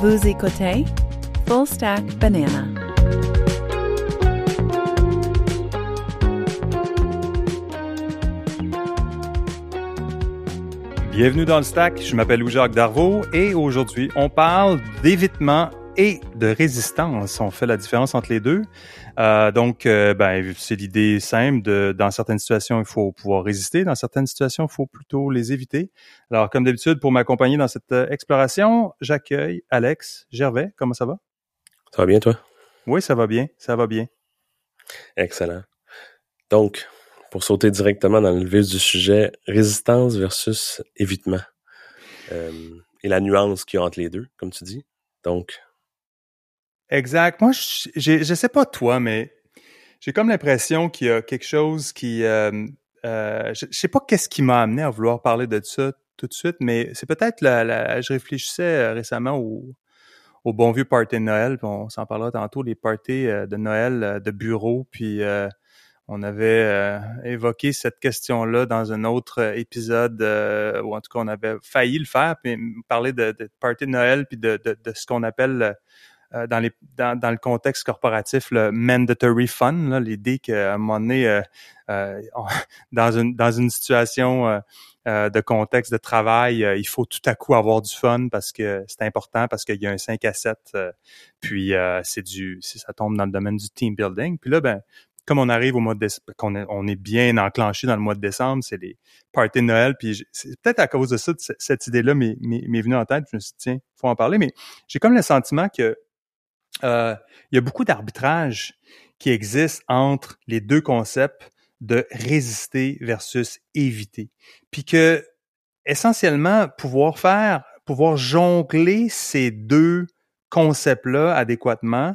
Vous écoutez Full Stack Banana. Bienvenue dans le stack, je m'appelle Louis-Jacques Darvaux et aujourd'hui on parle d'évitement et de résistance. On fait la différence entre les deux. Euh, donc, euh, ben, c'est l'idée simple de, dans certaines situations, il faut pouvoir résister. Dans certaines situations, il faut plutôt les éviter. Alors, comme d'habitude, pour m'accompagner dans cette euh, exploration, j'accueille Alex Gervais. Comment ça va? Ça va bien, toi? Oui, ça va bien. Ça va bien. Excellent. Donc, pour sauter directement dans le vif du sujet, résistance versus évitement. Euh, et la nuance qu'il y a entre les deux, comme tu dis. Donc, Exact. Moi, je, je sais pas toi, mais j'ai comme l'impression qu'il y a quelque chose qui... Euh, euh, je, sais pas qu'est-ce qui m'a amené à vouloir parler de ça tout de suite, mais c'est peut-être la, la, Je réfléchissais euh, récemment au, au bon vieux party de Noël, puis on s'en parlera tantôt, les parties euh, de Noël euh, de bureau, puis on avait évoqué cette question-là dans un autre épisode, ou en tout cas on avait failli le faire, puis parler de, de party de Noël, puis de, de, de ce qu'on appelle euh, dans, les, dans, dans, le contexte corporatif, le mandatory fun, l'idée qu'à un moment donné, euh, euh dans, une, dans une situation euh, de contexte de travail, il faut tout à coup avoir du fun parce que c'est important, parce qu'il y a un 5 à 7, puis c'est du ça tombe dans le domaine du team building. Puis là, ben, comme on arrive au mois de décembre, qu'on est, on est bien enclenché dans le mois de décembre, c'est les parties de Noël, puis c'est peut-être à cause de ça, cette idée-là m'est venue en tête, je me suis dit, tiens, faut en parler, mais j'ai comme le sentiment que euh, il y a beaucoup d'arbitrage qui existe entre les deux concepts de résister versus éviter. Puis que essentiellement pouvoir faire, pouvoir jongler ces deux concepts-là adéquatement,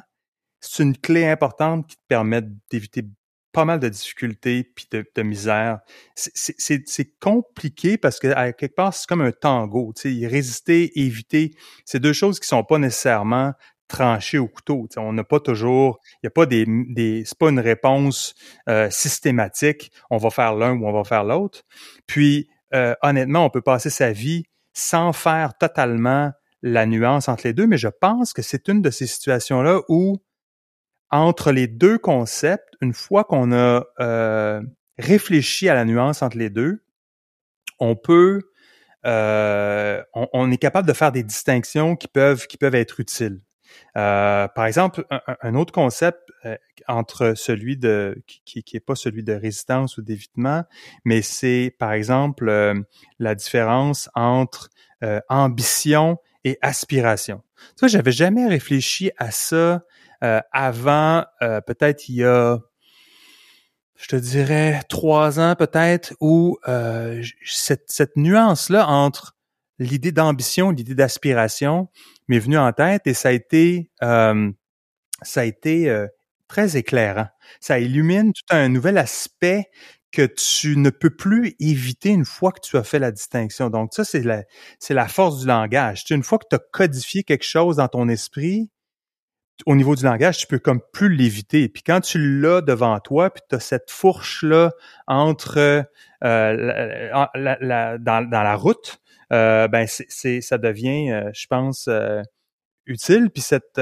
c'est une clé importante qui te permet d'éviter pas mal de difficultés puis de, de misère. C'est compliqué parce que à quelque part c'est comme un tango. Tu résister, éviter, c'est deux choses qui sont pas nécessairement tranché au couteau. on n'a pas toujours, il n'y a pas des, des c'est pas une réponse euh, systématique. On va faire l'un ou on va faire l'autre. Puis euh, honnêtement, on peut passer sa vie sans faire totalement la nuance entre les deux, mais je pense que c'est une de ces situations-là où entre les deux concepts, une fois qu'on a euh, réfléchi à la nuance entre les deux, on peut on, est capable de faire des distinctions qui peuvent qui peuvent être utiles. Euh, par exemple, un, autre concept euh, entre celui de qui, qui est pas celui de résistance ou d'évitement, mais c'est par exemple euh, la différence entre ambition et aspiration. Ça, j'avais jamais réfléchi à ça avant, peut-être il y a je te dirais trois ans peut-être, où cette, cette nuance-là entre l'idée d'ambition, l'idée d'aspiration m'est venue en tête et ça a été, euh, ça a été euh, très éclairant. Ça illumine tout un nouvel aspect que tu ne peux plus éviter une fois que tu as fait la distinction. Donc ça, c'est la, c'est la force du langage. Une fois que tu as codifié quelque chose dans ton esprit, au niveau du langage, tu peux comme plus l'éviter. Puis quand tu l'as devant toi, puis tu as cette fourche-là entre euh, dans, la route, euh, ben c'est, ça devient, euh, je pense, euh, utile. Puis cette,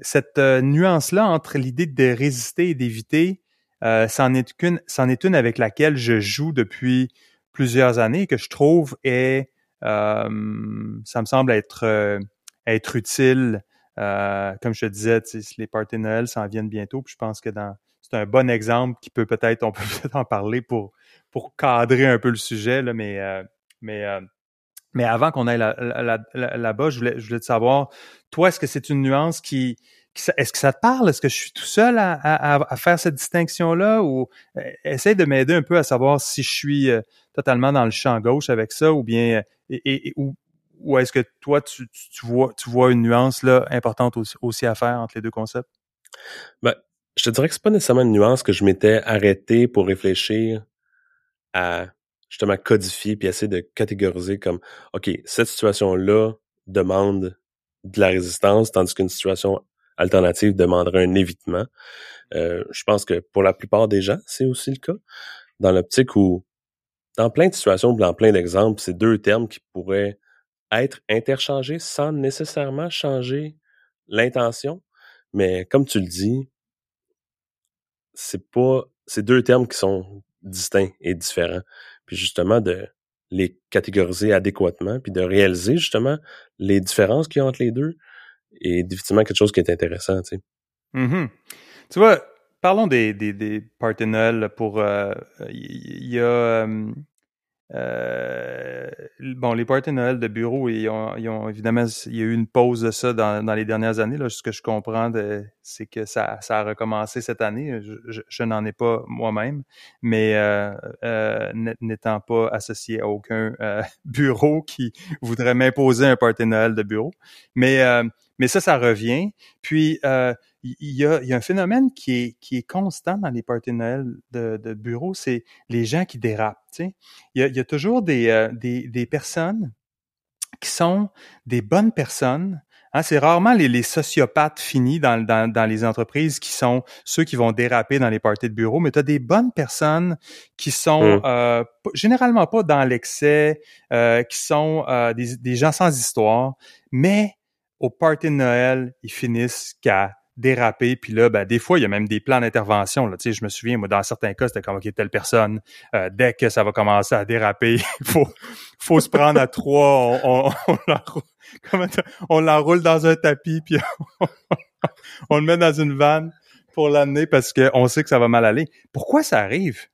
cette nuance-là entre l'idée de résister et d'éviter, c'en est qu'une, c'en est une avec laquelle je joue depuis plusieurs années et que je trouve est, ça me semble être être utile. comme je te disais, les parties Noël s'en viennent bientôt, puis je pense que dans c'est un bon exemple qui peut peut-être, on peut peut-être en parler pour pour cadrer un peu le sujet là, mais mais mais avant qu'on aille là-bas, je voulais, te savoir, toi, est-ce que c'est une nuance qui, est-ce que ça te parle? Est-ce que je suis tout seul à, faire cette distinction-là? Ou euh, essaye de m'aider un peu à savoir si je suis euh, totalement dans le champ gauche avec ça ou bien euh, et, ou, est-ce que toi, tu, tu, vois, tu vois une nuance là importante aussi, aussi à faire entre les deux concepts? Ben, je te dirais que c'est pas nécessairement une nuance que je m'étais arrêté pour réfléchir à justement codifier puis essayer de catégoriser comme OK, cette situation-là demande de la résistance, tandis qu'une situation alternative demanderait un évitement. Euh, je pense que pour la plupart des gens, c'est aussi le cas. Dans l'optique où, dans plein de situations, dans plein d'exemples, c'est deux termes qui pourraient être interchangés sans nécessairement changer l'intention. Mais comme tu le dis, c'est pas, c'est deux termes qui sont distincts et différents. Puis justement, de les catégoriser adéquatement, puis de réaliser justement les différences qu'il y a entre les deux, est définitivement quelque chose qui est intéressant, tu sais. Mm-hmm. Tu vois, parlons des, des, des pour... Il euh, y, a... Euh, euh, bon, les parties Noël de bureau, ils ont, ils ont, évidemment, il y a eu une pause de ça dans, dans les dernières années. Là. Ce que je comprends, c'est que ça, ça a recommencé cette année. Je, je, n'en ai pas moi-même, mais euh, euh, n'étant pas associé à aucun euh, bureau qui voudrait m'imposer un party Noël de bureau. Mais mais ça, ça revient. Puis, euh, il y, a, y, a, un phénomène qui est, qui est constant dans les parties de Noël de, de bureau, c'est les gens qui dérapent. Tu sais. il, y a, il y a toujours des, euh, des, des personnes qui sont des bonnes personnes, Hein, c'est rarement les, les, sociopathes finis dans, dans, dans, les entreprises qui sont ceux qui vont déraper dans les parties de bureau, mais tu as des bonnes personnes qui sont mmh. euh, généralement pas dans l'excès, euh, qui sont euh, des, des, gens sans histoire, mais au party de Noël, ils finissent qu'à déraper. Puis là, ben, des fois, il y a même des plans d'intervention. Là. Tu sais, je me souviens, moi, dans certains cas, c'était comme, OK, telle personne, euh, dès que ça va commencer à déraper, il faut, faut se prendre à trois, on, on, l'enroule dans un tapis, puis on, le met dans une vanne pour l'amener parce qu'on sait que ça va mal aller. Pourquoi ça arrive?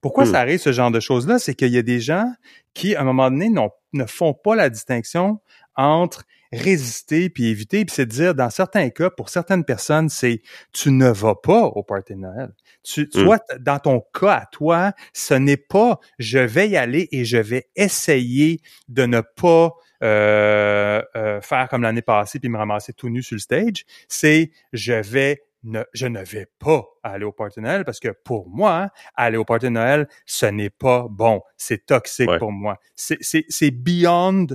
Pourquoi hmm. ça arrive, ce genre de choses-là? C'est qu'il y a des gens qui, à un moment donné, ne font pas la distinction entre résister puis éviter. Puis c'est de dire, dans certains cas, pour certaines personnes, c'est tu ne vas pas au party de Noël. Tu, toi, mmh. dans ton cas à toi, ce n'est pas je vais y aller et je vais essayer de ne pas euh, euh, faire comme l'année passée puis me ramasser tout nu sur le stage. C'est je vais ne, je ne vais pas aller au party de Noël parce que pour moi, aller au party de Noël, ce n'est pas bon. C'est toxique pour moi. C'est beyond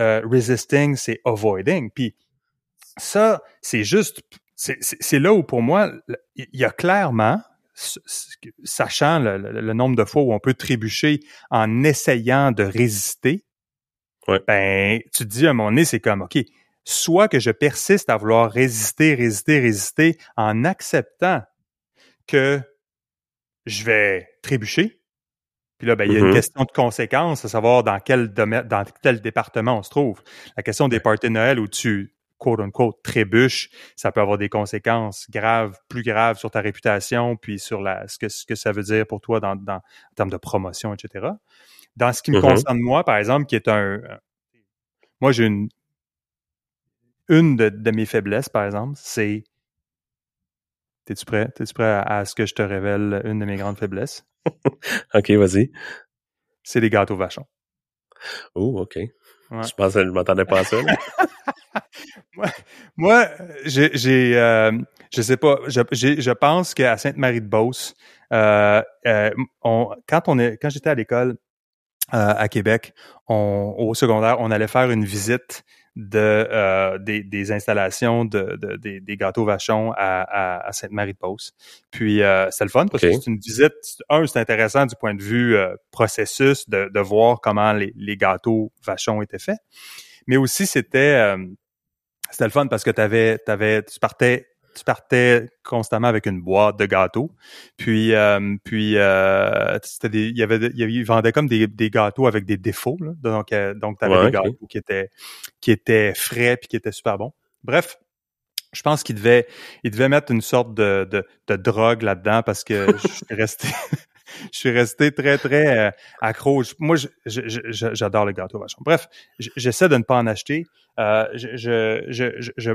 euh, resisting, c'est avoiding. Puis ça, c'est juste, c'est là où pour moi, il y a clairement, sachant le, nombre de fois où on peut trébucher en essayant de résister, ben, tu te dis à un moment donné, c'est comme, OK, soit que je persiste à vouloir résister, résister, résister en acceptant que je vais trébucher, puis là, ben, il y a une mm-hmm. question de conséquence, à savoir dans quel domaine, dans quel département on se trouve. La question des parties de Noël où tu quote unquote trébuches, ça peut avoir des conséquences graves, plus graves sur ta réputation, puis sur la ce que ce que ça veut dire pour toi dans, dans en termes de promotion, etc. Dans ce qui me mm-hmm. concerne moi, par exemple, qui est un moi j'ai une une de, mes faiblesses, par exemple, c'est T'es-tu prêt? T'es-tu prêt à, à, ce que je te révèle une de mes grandes faiblesses? OK, vas-y. C'est les gâteaux vachons. Oh, OK. Je pensais, je m'attendais pas à ça. moi, moi j'ai, j'ai euh, je sais pas, je, je pense qu'à Sainte-Marie-de-Beauce, euh, euh, on, quand on est, quand j'étais à l'école euh, à Québec, on, au secondaire, on allait faire une visite de euh, des, des, installations de, de des, des, gâteaux vachons à, à, à Sainte-Marie-de-Beauce. Puis euh, c'est le fun parce que c'est une visite. Un, c'est intéressant du point de vue euh, processus de, de voir comment les, les, gâteaux vachons étaient faits. Mais aussi c'était euh, c'était le fun parce que t'avais, t'avais, tu partais tu partais constamment avec une boîte de gâteaux. Puis, euh, puis euh, des, il y avait, il y vendait comme des, des gâteaux avec des défauts. Là. Donc, euh, donc tu avais des gâteaux qui étaient, qui étaient frais puis qui étaient super bons. Bref, je pense qu'il devait, il devait mettre une sorte de, de, de drogue là-dedans parce que je suis resté, je suis resté très très euh, accro. Moi, j'adore le gâteau vachon. Bref, j'essaie de ne pas en acheter. Euh, je, je, je,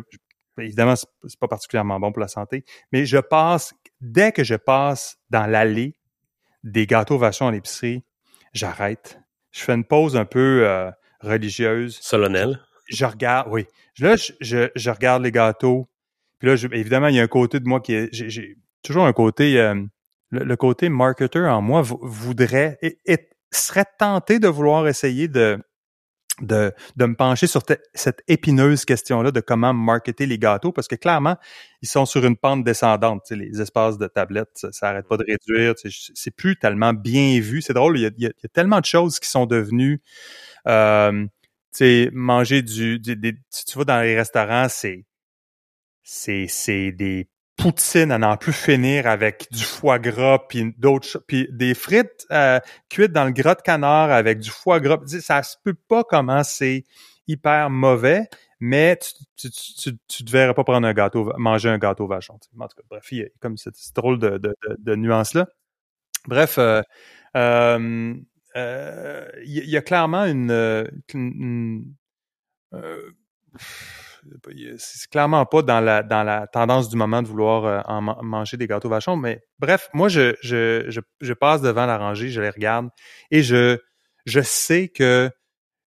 Évidemment, c'est pas particulièrement bon pour la santé, mais je passe, dès que je passe dans l'allée des gâteaux vachons à l'épicerie, j'arrête. Je fais une pause un peu euh, religieuse. Solennelle. Je, regarde, oui. Là, je, je, regarde les gâteaux. Puis là, évidemment, il y a un côté de moi qui est, j'ai toujours un côté, euh, le, côté marketer en moi voudrait, et, serait tenté de vouloir essayer de de, de me pencher sur cette épineuse question-là de comment marketer les gâteaux, parce que clairement, ils sont sur une pente descendante. les espaces de tablettes, ça, n'arrête arrête pas de réduire. C'est plus tellement bien vu. C'est drôle, il y, a, tellement de choses qui sont devenues... Euh, sais, manger du, tu vas dans les restaurants, c'est, c'est des poutines à n'en plus finir avec du foie gras puis d'autres, puis des frites euh, cuites dans le gras de canard avec du foie gras. Ça se peut pas comment c'est hyper mauvais, mais tu, tu, tu, tu, devrais pas prendre un gâteau, manger un gâteau vachon. En tout cas, bref, il y a comme cette, drôle de, de, de, nuance-là. Bref, euh, euh, euh, il y, il y a clairement une, euh, une- une- euh, c'est clairement pas dans la dans la tendance du moment de vouloir euh, en man- manger des gâteaux vachons, mais bref, moi je je je, je passe devant la rangée, je les regarde et je je sais que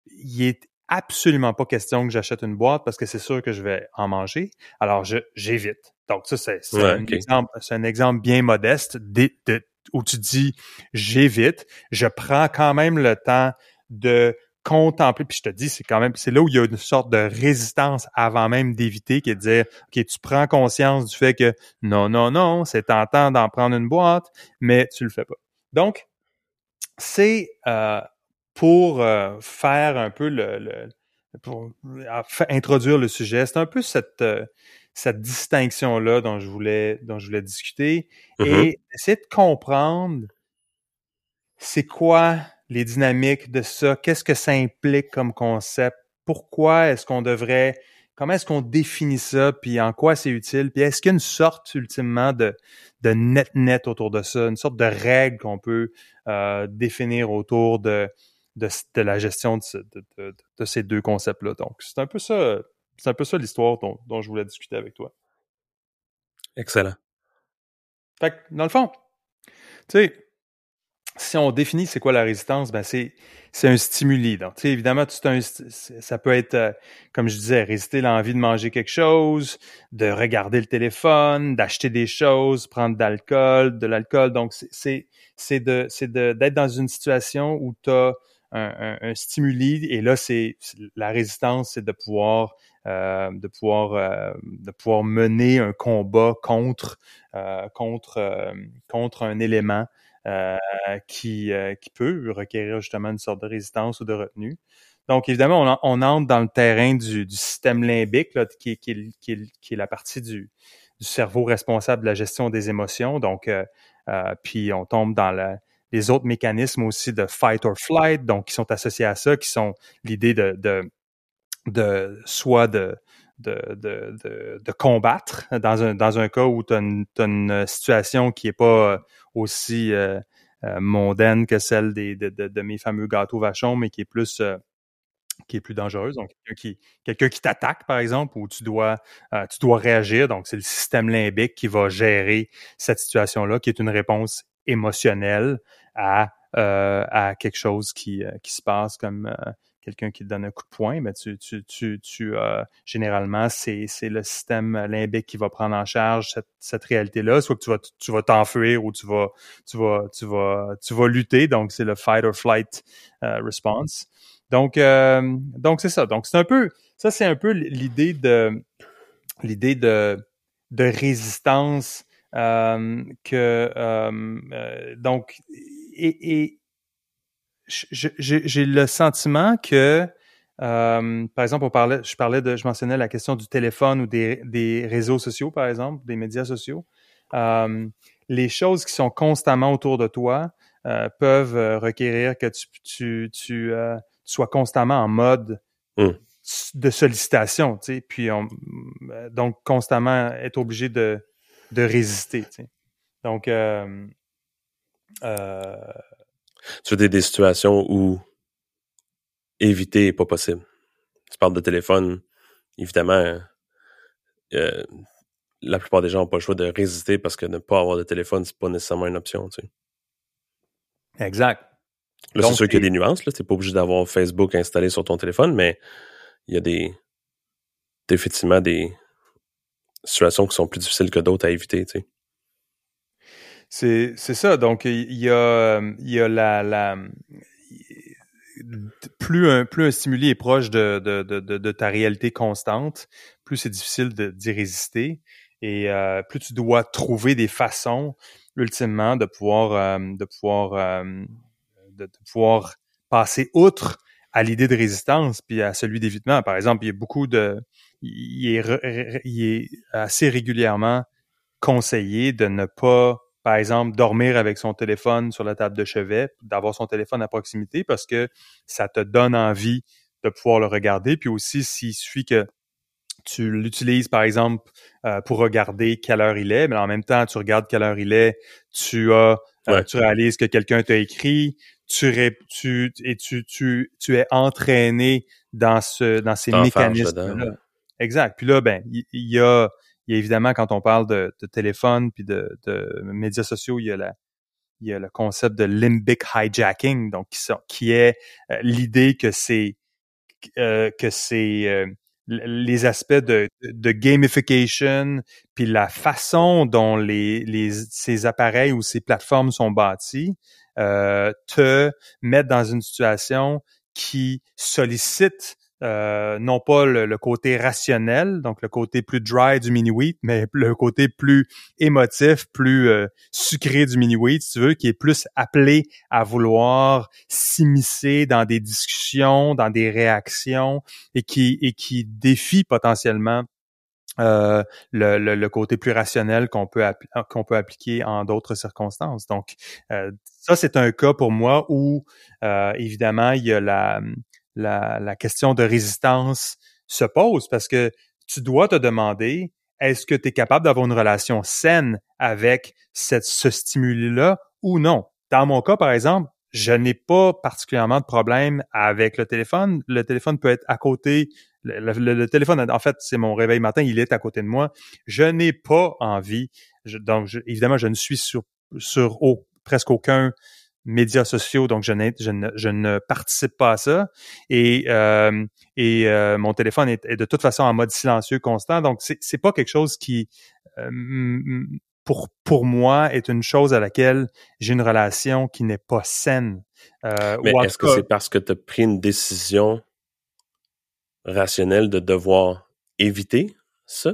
il est absolument pas question que j'achète une boîte parce que c'est sûr que je vais en manger. Alors je j'évite. Donc ça c'est c'est Ouais, un exemple c'est un exemple bien modeste des- de- où tu dis j'évite, je prends quand même le temps de contempler puis je te dis c'est quand même c'est là où il y a une sorte de résistance avant même d'éviter qui est de dire OK, tu prends conscience du fait que non non non, c'est tentant d'en prendre une boîte, mais tu le fais pas. Donc c'est euh, pour euh, faire un peu le, le- pour introduire le sujet, c'est un peu cette euh, cette distinction là dont je voulais dont je voulais discuter Mhm. et essayer de comprendre c'est quoi les dynamiques de ça, qu'est-ce que ça implique comme concept, pourquoi est-ce qu'on devrait comment est-ce qu'on définit ça, puis en quoi c'est utile, puis est-ce qu'il y a une sorte ultimement de de net net autour de ça, une sorte de règle qu'on peut euh, définir autour de, de, de la gestion de ces deux concepts-là. Donc, c'est un peu ça, c'est un peu ça l'histoire dont, dont je voulais discuter avec toi. Excellent. Fait que, dans le fond, tu sais, si on définit c'est quoi la résistance, ben c'est c'est un stimuli. Donc, tu sais, évidemment, un, ça peut être, euh, comme je disais, résister l'envie de manger quelque chose, de regarder le téléphone, d'acheter des choses, prendre de l'alcool, de l'alcool. Donc, c'est- c'est de c'est d'être dans une situation où tu as un, un, un stimuli et là, c'est la résistance, c'est de pouvoir euh, de pouvoir euh, de pouvoir mener un combat contre euh, contre euh, contre un élément qui euh, qui peut requérir justement une sorte de résistance ou de retenue. Donc évidemment, on, en- on entre dans le terrain du, système limbique, là, qui, est- la partie du, cerveau responsable de la gestion des émotions. Donc, euh, euh, puis on tombe dans les autres mécanismes aussi de fight or flight, donc qui sont associés à ça, qui sont l'idée de, de, de soit de, de, de, de, de combattre dans un, dans un cas où tu as, une situation qui est pas euh, aussi euh, euh, mondaine que celle des, de, de, mes fameux gâteaux vachons, mais qui est plus euh, qui est plus dangereuse. Donc, quelqu'un qui, quelqu'un qui t'attaque, par exemple, où tu dois, euh, tu dois réagir. Donc, c'est le système limbique qui va gérer cette situation-là, qui est une réponse émotionnelle à, euh, à quelque chose qui, euh, qui se passe comme quelqu'un qui te donne un coup de poing. Mais tu, tu, tu, tu euh, généralement, c'est, c'est le système limbique qui va prendre en charge cette, cette réalité-là. Soit que tu vas, tu vas t'enfuir ou tu vas, tu vas, tu vas, tu vas lutter. Donc, c'est le fight or flight euh, response. Donc, euh, donc c'est ça. Donc, c'est un peu, ça, c'est un peu l'idée de, l'idée de, de résistance euh, que, euh, donc, et, et j'ai le sentiment que, euh, par exemple, on parlait, je parlais de, je mentionnais la question du téléphone ou des, des réseaux sociaux, par exemple, des médias sociaux. Euh, les choses qui sont constamment autour de toi euh, peuvent requérir que tu, tu, tu, euh, tu sois constamment en mode mm. de sollicitation, tu sais, puis on, donc constamment être obligé de, de résister, tu sais. Donc, euh, euh, tu veux des situations où éviter n'est pas possible. Tu parles de téléphone, évidemment, euh, la plupart des gens n'ont pas le choix de résister parce que ne pas avoir de téléphone, c'est pas nécessairement une option, tu sais. Exact. Là, c'est sûr qu'il y a des nuances, là. T'es pas obligé d'avoir Facebook installé sur ton téléphone, mais il y a des, effectivement, des situations qui sont plus difficiles que d'autres à éviter, tu sais. C'est, ça. Donc, il y a, il y a la, la, plus un, plus un stimuli est proche de, de, de, de ta réalité constante, plus c'est difficile d'y résister et euh, plus tu dois trouver des façons, ultimement, de pouvoir, euh, de pouvoir, euh, de, pouvoir passer outre à l'idée de résistance puis à celui d'évitement. Par exemple, il y a beaucoup de, il est, il est assez régulièrement conseillé de ne pas, par exemple, dormir avec son téléphone sur la table de chevet, d'avoir son téléphone à proximité parce que ça te donne envie de pouvoir le regarder. Puis aussi, s'il suffit que tu l'utilises, par exemple, euh, pour regarder quelle heure il est, mais en même temps, tu regardes quelle heure il est, tu as, euh, tu réalises que quelqu'un t'a écrit, tu, tu, et tu, tu, tu es entraîné dans ce, dans ces mécanismes-là. Exact. Puis là, ben, il y, a, il y a évidemment quand on parle de, téléphone puis de, de, médias sociaux, il y a la, il y a le concept de limbic hijacking, donc qui, qui est euh, l'idée que c'est que c'est les aspects de, de, gamification, puis la façon dont les, les, ces appareils ou ces plateformes sont bâtis, euh, te mettent dans une situation qui sollicite euh, non pas le, côté rationnel, donc le côté plus dry du mini-wheat, mais le côté plus émotif, plus euh, sucré du mini-wheat, si tu veux, qui est plus appelé à vouloir s'immiscer dans des discussions, dans des réactions, et qui, et qui défie potentiellement euh, le, le, côté plus rationnel qu'on peut qu'on peut appliquer en d'autres circonstances. Donc ça c'est un cas pour moi où évidemment il y a la la, question de résistance se pose parce que tu dois te demander est-ce que tu es capable d'avoir une relation saine avec cette, ce stimuli-là ou non? Dans mon cas, par exemple, je n'ai pas particulièrement de problème avec le téléphone. Le téléphone peut être à côté. Le, téléphone, en fait, c'est mon réveil matin, il est à côté de moi. Je n'ai pas envie. donc, évidemment, je ne suis sur, sur presque aucun médias sociaux, donc je, je, ne, je ne participe pas à ça. Et, euh, et euh, mon téléphone est, de toute façon en mode silencieux constant. Donc, c'est, c'est pas quelque chose qui, euh, pour, pour moi, est une chose à laquelle j'ai une relation qui n'est pas saine. Mais est-ce que c'est parce que tu as pris une décision rationnelle de devoir éviter ça?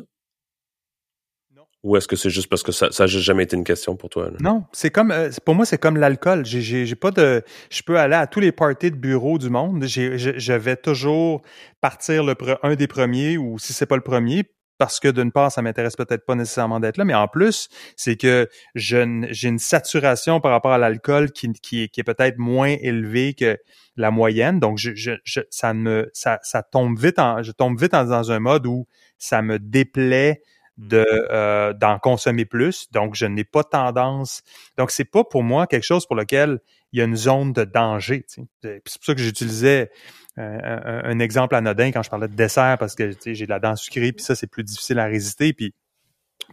Ou est-ce que c'est juste parce que ça n'a jamais été une question pour toi? Non, c'est comme euh, pour moi, c'est comme l'alcool. J'ai, pas de. Je peux aller à tous les parties de bureau du monde. J'ai, je, vais toujours partir le un des premiers, ou si c'est pas le premier, parce que d'une part, ça m'intéresse peut-être pas nécessairement d'être là, mais en plus, c'est que je, j'ai une saturation par rapport à l'alcool qui, qui, qui est peut-être moins élevée que la moyenne. Donc, je, je, ça me ça, ça tombe vite en. Je tombe vite dans un mode où ça me déplaît de euh, d'en consommer plus. Donc, je n'ai pas tendance. Donc, c'est pas pour moi quelque chose pour lequel il y a une zone de danger. C'est pour ça que j'utilisais euh, un, exemple anodin quand je parlais de dessert parce que j'ai de la dent sucrée, puis ça, c'est plus difficile à résister. Puis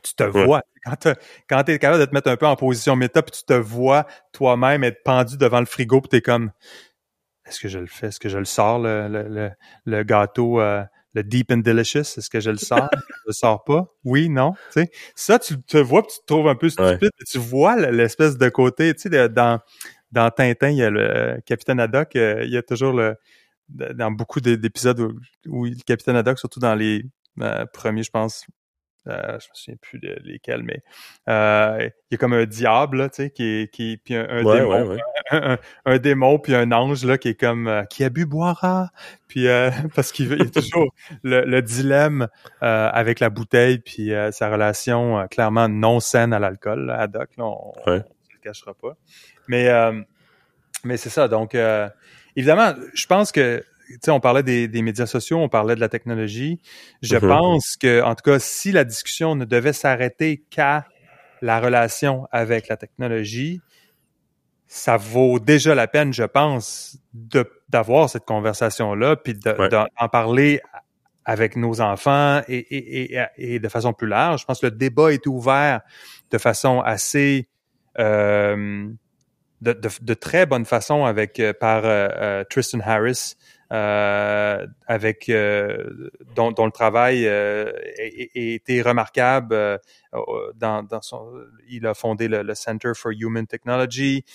tu te vois. Quand tu es capable de te mettre un peu en position méta, puis tu te vois toi-même être pendu devant le frigo, puis tu es comme est-ce que je le fais? Est-ce que je le sors, le, le, le, gâteau? Euh, le Deep and Delicious, est-ce que je le sors? je le sors pas? Oui, non? Tu sais, ça, tu te vois, puis tu te trouves un peu stupide, tu vois l'espèce de côté, tu sais, dans, dans Tintin, il y a le Capitaine Haddock, euh, il y a toujours le, dans beaucoup d'épisodes où, le Capitaine Haddock, surtout dans les euh, premiers, je pense, euh, je me souviens plus de lesquels, mais euh, il y a comme un diable, tu sais, qui qui puis un, démon, Un, démon puis un ange là qui est comme euh, qui a bu boira, puis euh, parce qu'il y a toujours le, dilemme avec la bouteille puis sa relation clairement non saine à l'alcool, à Doc, là, on, ne le cachera pas. Mais mais c'est ça, donc évidemment, je pense que on parlait des, médias sociaux, on parlait de la technologie. Je mm-hmm. pense que, en tout cas, si la discussion ne devait s'arrêter qu'à la relation avec la technologie, ça vaut déjà la peine, je pense, d'avoir cette conversation-là, puis d'en parler avec nos enfants et, de façon plus large. Je pense que le débat est ouvert de façon assez euh, de, très bonne façon avec euh, par euh, Tristan Harris euh, avec euh, dont, dont, le travail euh, a, été remarquable. Euh, dans, dans son, il a fondé le, le Center for Human Technology.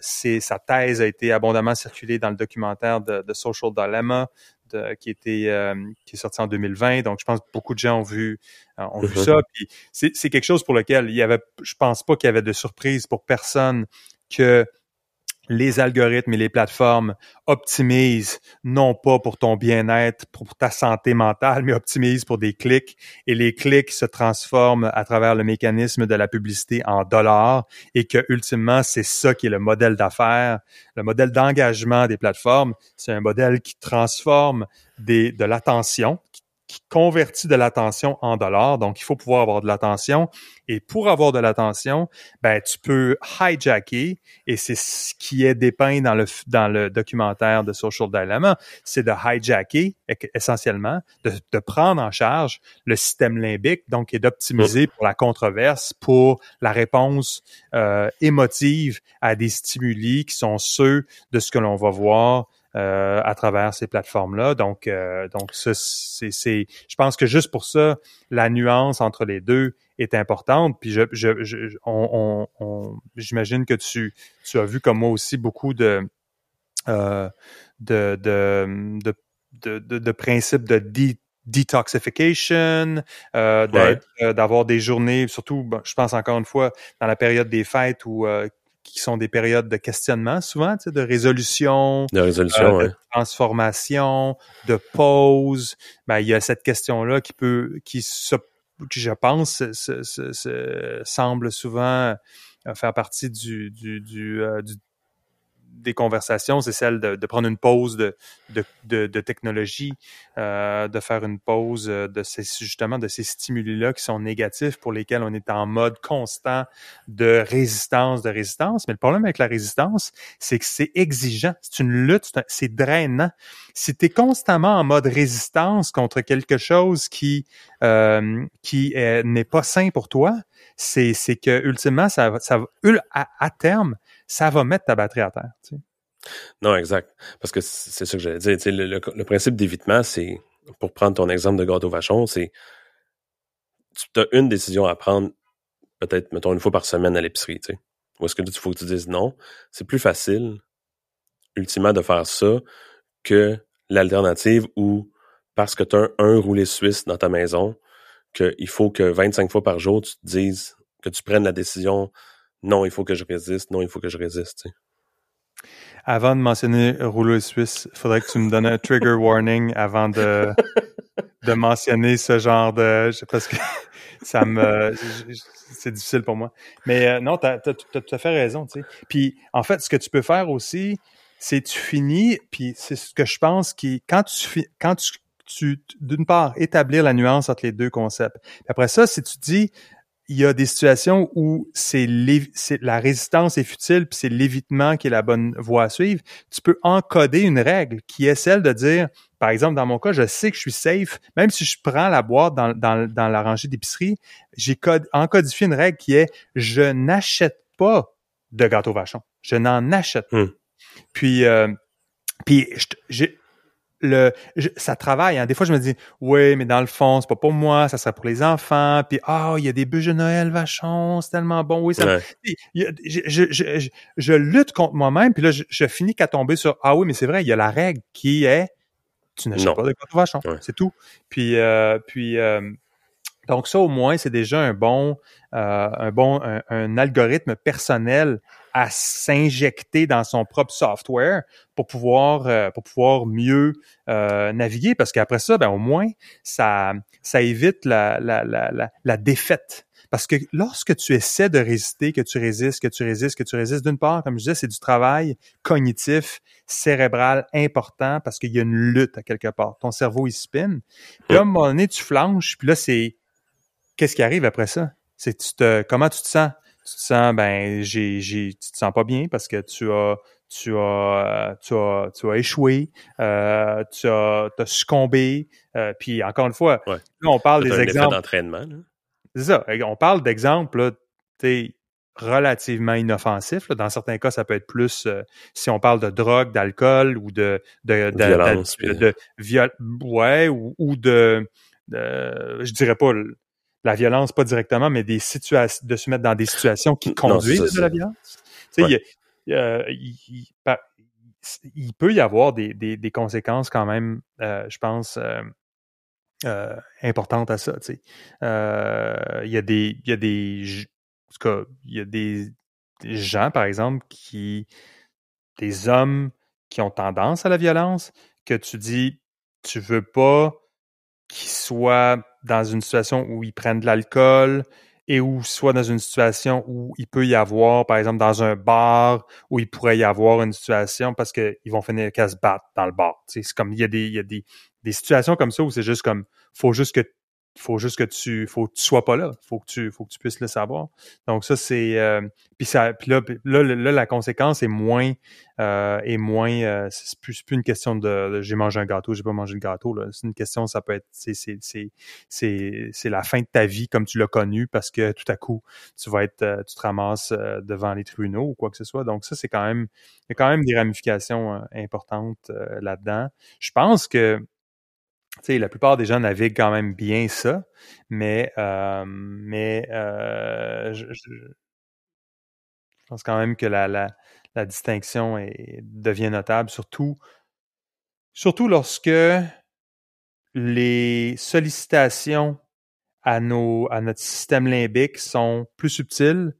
c'est, sa thèse a été abondamment circulée dans le documentaire de, de Social Dilemma. De, qui était qui est sorti en 2020 donc je pense que beaucoup de gens ont vu ont vu mm-hmm. ça puis c'est, c'est quelque chose pour lequel il y avait je pense pas qu'il y avait de surprise pour personne que les algorithmes et les plateformes optimisent non pas pour ton bien-être, pour ta santé mentale, mais optimisent pour des clics. Et les clics se transforment à travers le mécanisme de la publicité en dollars et que ultimement c'est ça qui est le modèle d'affaires, le modèle d'engagement des plateformes, c'est un modèle qui transforme de l'attention, qui convertit de l'attention en dollars. Donc, il faut pouvoir avoir de l'attention. Et pour avoir de l'attention, ben, tu peux hijacker, et c'est ce qui est dépeint dans le, dans le documentaire de Social Dilemma, c'est de hijacker essentiellement, de, prendre en charge le système limbique, donc, et d'optimiser pour la controverse, pour la réponse euh, émotive à des stimuli qui sont ceux de ce que l'on va voir euh, à travers ces plateformes-là. Donc, euh, donc c'est, c'est, je pense que juste pour ça, la nuance entre les deux est importante. Puis je, je, je on, on, j'imagine que tu, tu as vu comme moi aussi beaucoup de, euh, de, de, de, de, de, principes de detoxification, euh, euh, d'avoir des journées, surtout, je pense encore une fois, dans la période des fêtes où euh, qui sont des périodes de questionnement souvent, de résolution, de résolution, euh, de transformation, de pause. Ben, il y a cette question-là qui peut, qui, se, qui je pense, semble souvent euh, faire partie du, du, du, euh, du des conversations, c'est celle de, de, prendre une pause de, de, de, de technologie, euh, de faire une pause euh, de ces, justement de ces stimuli-là qui sont négatifs pour lesquels on est en mode constant de résistance, de résistance. Mais le problème avec la résistance, c'est que c'est exigeant, c'est une lutte, c'est drainant. Si tu es constamment en mode résistance contre quelque chose qui, euh, qui n'est pas sain pour toi, c'est que ultimement, ça, ça à, à terme, ça va mettre ta batterie à terre. Non, exact. Parce que c'est ça que j'allais dire. Le, principe d'évitement, c'est, pour prendre ton exemple de gâteau vachon, c'est tu as une décision à prendre, peut-être, mettons, une fois par semaine à l'épicerie. Ou est-ce que tu faut que tu dises non? C'est plus facile, ultimement, de faire ça que l'alternative où, parce que tu as un roulé suisse dans ta maison, qu'il faut que 25 fois par jour, tu te dises, que tu prennes la décision non, il faut que je résiste, non, il faut que je résiste. Avant de mentionner rouleau suisse, il faudrait que tu me donnes un trigger warning avant de, mentionner ce genre de. Parce que ça me. C'est difficile pour moi. Mais euh, non, tu as, tout à fait raison. Puis en fait, ce que tu peux faire aussi, c'est tu finis, puis c'est ce que je pense qui. Quand tu, quand tu tu, d'une part, établir la nuance entre les deux concepts. après ça, si tu dis, il y a des situations où c'est la résistance est futile puis c'est l'évitement qui est la bonne voie à suivre. Tu peux encoder une règle qui est celle de dire, par exemple, dans mon cas, je sais que je suis safe, même si je prends la boîte dans, dans, dans la rangée d'épicerie, j'ai encodifié une règle qui est je n'achète pas de gâteau vachon. Je n'en achète pas. Hmm. Puis, euh, puis le ça travaille. Hein. Des fois, je me dis, oui, mais dans le fond, c'est pas pour moi, ça serait pour les enfants. Puis, ah, oh, il y a des bûches de Noël, vachon, c'est tellement bon. Oui, ça. je, je, je, je, lutte contre moi-même. Puis là, je, finis qu'à tomber sur, ah oui, mais c'est vrai, il y a la règle qui est, tu n'achètes pas de gâteau vachon, c'est tout. Puis, euh, puis. Euh, donc ça au moins c'est déjà un bon euh, un bon un, algorithme personnel à s'injecter dans son propre software pour pouvoir euh, pour pouvoir mieux euh, naviguer parce qu'après ça ben au moins ça ça évite la la, la, la, défaite parce que lorsque tu essaies de résister, que tu résistes, que tu résistes, que tu résistes, d'une part, comme je disais, c'est du travail cognitif, cérébral important parce qu'il y a une lutte à quelque part. Ton cerveau, il spin. Puis à un moment donné, tu flanches, puis là, c'est... Qu'est-ce qui arrive après ça? C'est tu te... Comment tu te sens? Tu te sens ben j'ai j'ai tu te sens pas bien parce que tu as tu as tu as tu as échoué euh, tu as, as succombé euh, puis encore une fois là on parle des exemples d'entraînement c'est ça on parle d'exemples tu relativement inoffensifs dans certains cas ça peut être plus euh, si on parle de drogue d'alcool ou de de, de, violence de, de, ouais ou, ou de, de je dirais pas la violence, pas directement, mais des situations, de se mettre dans des situations qui conduisent de la violence. Tu sais, il, il, peut y avoir des, des, des conséquences quand même, euh, je pense, euh, euh, importantes à ça. Tu sais. Euh, il y a des, il y a des, en tout cas, il y a des gens, par exemple, qui des hommes qui ont tendance à la violence, que tu dis, tu veux pas qu'ils soient dans une situation où ils prennent de l'alcool et où soit dans une situation où il peut y avoir, par exemple, dans un bar, où il pourrait y avoir une situation parce qu'ils vont finir qu'à se battre dans le bar. C'est comme il y a des, il y a des, des situations comme ça où c'est juste comme faut juste que faut juste que tu faut que tu sois pas là. Faut que tu faut que tu puisses le savoir. Donc ça c'est euh, puis ça puis là, là, là la conséquence est moins euh, est moins euh, c'est plus, plus une question de, j'ai mangé un gâteau j'ai pas mangé le gâteau là. C'est une question ça peut être c'est c'est c'est c'est la fin de ta vie comme tu l'as connu parce que tout à coup tu vas être euh, tu te ramasses euh, devant les tribunaux ou quoi que ce soit. Donc ça c'est quand même il y a quand même des ramifications importantes là-dedans. Je pense que sais, la plupart des gens naviguent quand même bien ça, mais, euh, mais euh, je, pense quand même que la, la, la distinction est, devient notable, surtout, surtout lorsque les sollicitations à, nos, à notre système limbique sont plus subtiles,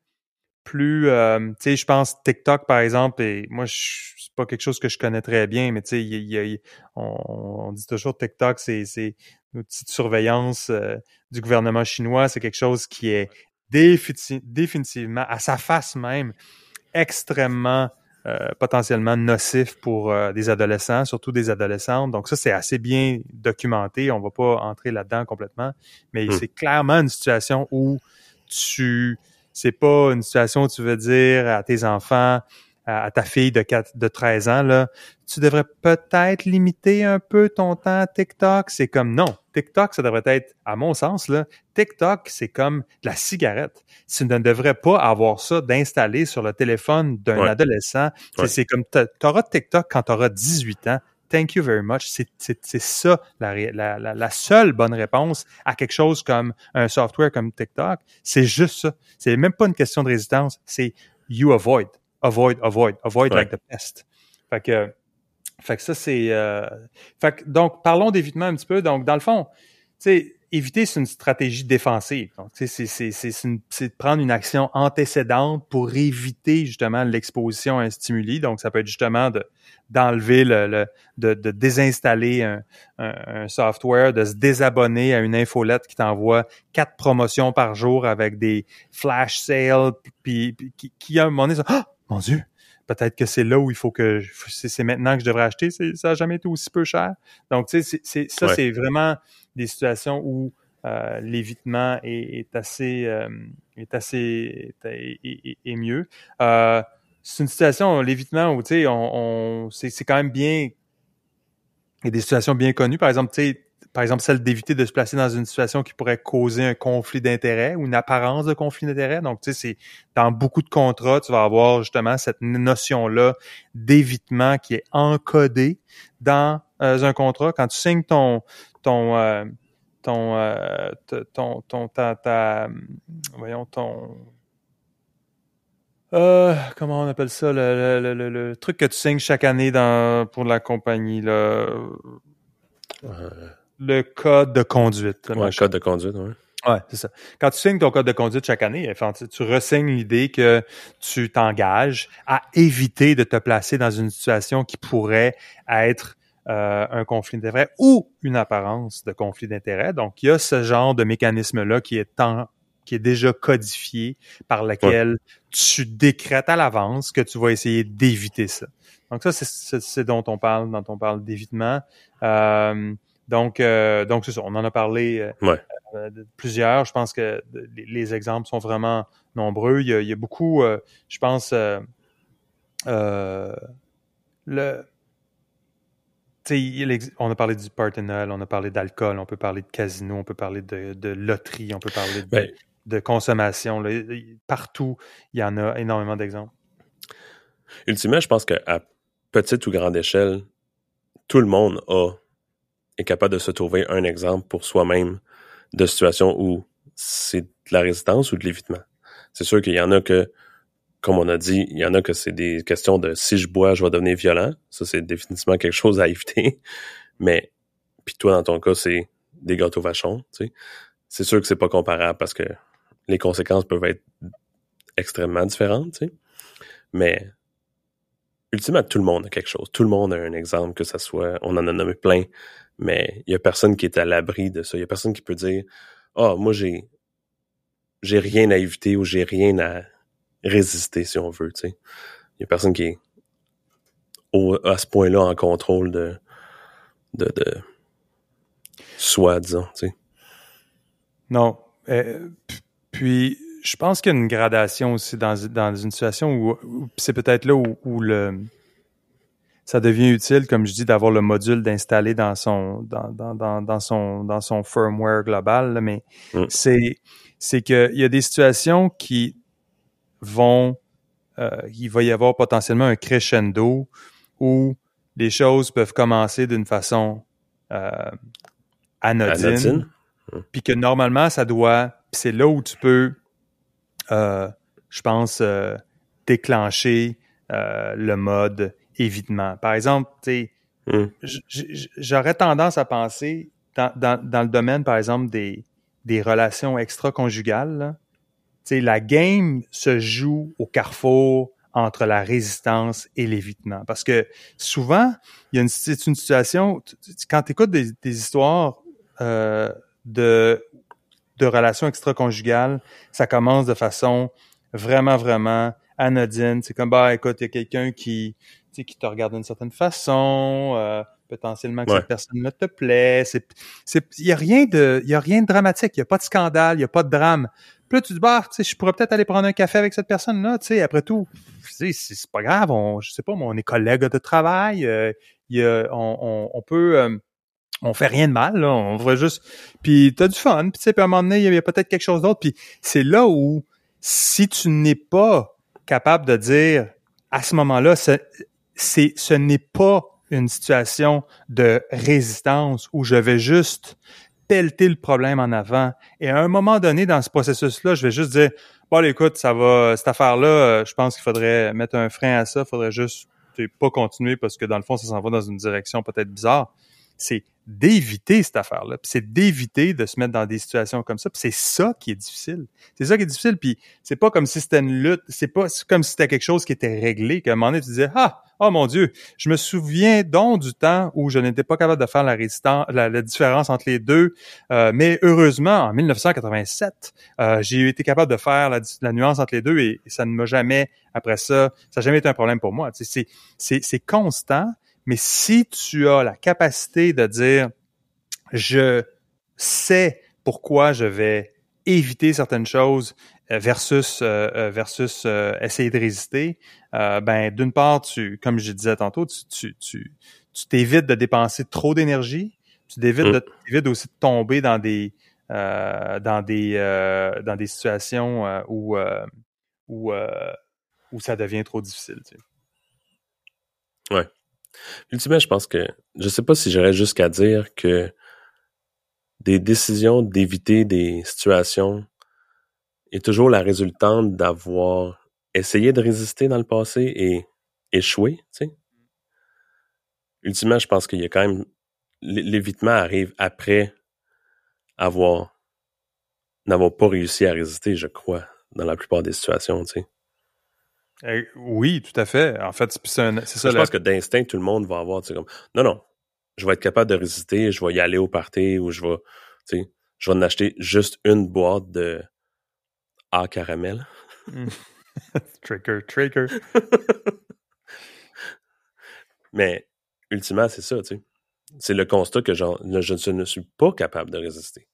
plus, euh, tu sais, je pense TikTok par exemple, et moi, c'est pas quelque chose que je connais très bien, mais tu sais, il on, dit toujours TikTok, c'est, c'est une petite surveillance euh, du gouvernement chinois, c'est quelque chose qui est définitivement, à sa face même, extrêmement euh, potentiellement nocif pour des adolescents, surtout des adolescentes. Donc ça, c'est assez bien documenté. On va pas entrer là-dedans complètement, mais mmh. c'est clairement une situation où tu c'est pas une situation où tu veux dire à tes enfants, à, ta fille de, 4, de 13 ans, là, tu devrais peut-être limiter un peu ton temps à TikTok. C'est comme non. TikTok, ça devrait être, à mon sens, là, TikTok, c'est comme la cigarette. Tu ne devrais pas avoir ça d'installer sur le téléphone d'un adolescent. C'est comme, tu auras TikTok quand tu auras 18 ans. Thank you very much. C'est ça la, la, la, seule bonne réponse à quelque chose comme un software comme TikTok. C'est juste ça. C'est même pas une question de résistance. C'est you avoid, avoid, avoid, avoid like the pest. Fait que, fait que ça c'est. Euh, fait que, donc parlons d'évitement un petit peu. Donc dans le fond, tu sais, éviter, c'est une stratégie défensive. Donc, c'est, c'est, c'est, c'est, de prendre une action antécédente pour éviter justement l'exposition à un stimuli. Donc, ça peut être justement de, d'enlever le, de, de, désinstaller un, un, software, de se désabonner à une infolette qui t'envoie quatre promotions par jour avec des flash sales, puis, qui, qui à un moment donné, ah, mon Dieu, peut-être que c'est là où il faut que c'est maintenant que je devrais acheter. Ça n'a jamais été aussi peu cher. Donc, tu sais, ça, c'est vraiment des situations où euh, l'évitement est, assez euh, est assez est, mieux. Euh, c'est une situation, l'évitement où tu sais, on, on c'est quand même bien. Il y a des situations bien connues. Par exemple, tu sais, par exemple, celle d'éviter de se placer dans une situation qui pourrait causer un conflit d'intérêt ou une apparence de conflit d'intérêt. Donc, tu sais, c'est dans beaucoup de contrats, tu vas avoir justement cette notion-là d'évitement qui est encodée dans euh, un contrat. Quand tu signes ton ton euh, ton, euh, ton ton ta, ta voyons ton comment on appelle ça le, le, le, le, truc que tu signes chaque année dans pour la compagnie là le code de conduite. Ouais, code de conduite, oui. Ouais, c'est ça. Quand tu signes ton code de conduite chaque année, tu ressignes l'idée que tu t'engages à éviter de te placer dans une situation qui pourrait être euh, un conflit d'intérêt ou une apparence de conflit d'intérêt. Donc, il y a ce genre de mécanisme-là qui est qui est déjà codifié par lequel tu décrètes à l'avance que tu vas essayer d'éviter ça. Donc ça, c'est ce dont on parle quand on parle d'évitement. Euh, donc, euh, donc c'est ça. On en a parlé euh, euh, de plusieurs. Je pense que les, exemples sont vraiment nombreux. Il y a, beaucoup, je pense, le on a parlé du partenol, on a parlé d'alcool, on peut parler de casino, on peut parler de, loterie, on peut parler de, ben de consommation. Partout, il y en a énormément d'exemples. Ultimement, je pense qu'à petite ou grande échelle, tout le monde a est capable de se trouver un exemple pour soi-même de situation où c'est de la résistance ou de l'évitement. C'est sûr qu'il y en a que, comme on a dit, il y en a que c'est des questions de si je bois, je vais devenir violent. Ça, c'est définitivement quelque chose à éviter. Mais, puis toi, dans ton cas, c'est des gâteaux vachons, tu sais. C'est sûr que c'est pas comparable parce que les conséquences peuvent être extrêmement différentes, tu sais. Mais ultimement, tout le monde a quelque chose. Tout le monde a un exemple, que ça soit, on en a nommé plein, mais il y a personne qui est à l'abri de ça. Il y a personne qui peut dire, ah, moi, j'ai, j'ai rien à éviter ou j'ai rien à résister, si on veut, tu sais. Il y a personne qui est à ce point-là en contrôle de, de, de soi, disons, tu sais. Non. Euh, puis, je pense qu'il y a une gradation aussi dans, dans une situation où, c'est peut-être là où, le ça devient utile, comme je dis, d'avoir le module d'installer dans son dans, dans, dans, son dans son firmware global. mais mm. c'est c'est qu'il y a des situations qui vont euh, il va y avoir potentiellement un crescendo où les choses peuvent commencer d'une façon euh, anodine, mm. puis que normalement ça doit c'est là où tu peux euh, je pense, déclencher le mode évitement. Par exemple, tu mm. j'aurais tendance à penser dans, dans, le domaine, par exemple, des, des relations extra-conjugales, la game se joue au carrefour entre la résistance et l'évitement. Parce que souvent, il y a une, c'est une situation, quand tu écoutes des, des histoires euh, de de relations extra-conjugales, ça commence de façon vraiment, vraiment anodine. C'est comme, bah, écoute, il y a quelqu'un qui, qui te regarde d'une certaine façon, euh, potentiellement que cette personne-là te plaît. C'est, c'est, il y a rien de, y a rien de dramatique. Il y a pas de scandale, il y a pas de drame. Puis là, tu te dis, bah, tu sais, je pourrais peut-être aller prendre un café avec cette personne-là, tu sais, après tout. C'est, c'est pas grave, on, je sais pas, on est collègue de travail, euh, y a, on, on, on peut, euh, on fait rien de mal, là. On voit juste. Puis t'as du fun. Puis tu sais, à un moment donné, il y a peut-être quelque chose d'autre. Puis c'est là où, si tu n'es pas capable de dire à ce moment-là, c'est, ce n'est pas une situation de résistance où je vais juste pelleter le problème en avant. Et à un moment donné, dans ce processus-là, je vais juste dire, bon, écoute, ça va, cette affaire-là, euh, je pense qu'il faudrait mettre un frein à ça, il faudrait juste pas continuer parce que dans le fond, ça s'en va dans une direction peut-être bizarre. C'est d'éviter cette affaire-là. c'est d'éviter de se mettre dans des situations comme ça. c'est ça qui est difficile. C'est ça qui est difficile. Puis c'est pas comme si c'était une lutte. C'est pas comme si c'était quelque chose qui était réglé. Qu'à un moment donné, tu disais ah oh mon Dieu, je me souviens donc du temps où je n'étais pas capable de faire la résistance, la, différence entre les deux. Euh, mais heureusement, en 1987, euh, j'ai été capable de faire la, nuance entre les deux et, ça ne m'a jamais après ça, ça n'a jamais été un problème pour moi. C'est constant mais si tu as la capacité de dire, je sais pourquoi je vais éviter certaines choses euh, versus euh, euh, versus essayer de résister, ben d'une part, tu, comme je disais tantôt, tu tu tu t'évites de dépenser trop d'énergie, tu t'évites, de, mm. aussi de tomber dans des dans des dans des situations où où où ça devient trop difficile. Tu sais. Ouais. Ultimement, je pense que je sais pas si j'irais jusqu'à dire que des décisions d'éviter des situations est toujours la résultante d'avoir essayé de résister dans le passé et échoué, tu sais. Ultimement, je pense qu'il y a quand même l'évitement arrive après avoir n'avoir pas réussi à résister, je crois, dans la plupart des situations, tu sais. Eh, oui, tout à fait. En fait, c'est ça. Je pense que d'instinct, tout le monde va avoir, tu sais, comme, non, non, je vais être capable de résister, je vais y aller au party ou je vais, tu sais, je vais en acheter juste une boîte de A caramel. Mm. trigger, trigger. Mais, ultimement, c'est ça, tu sais. C'est le constat que je ne suis pas capable de résister.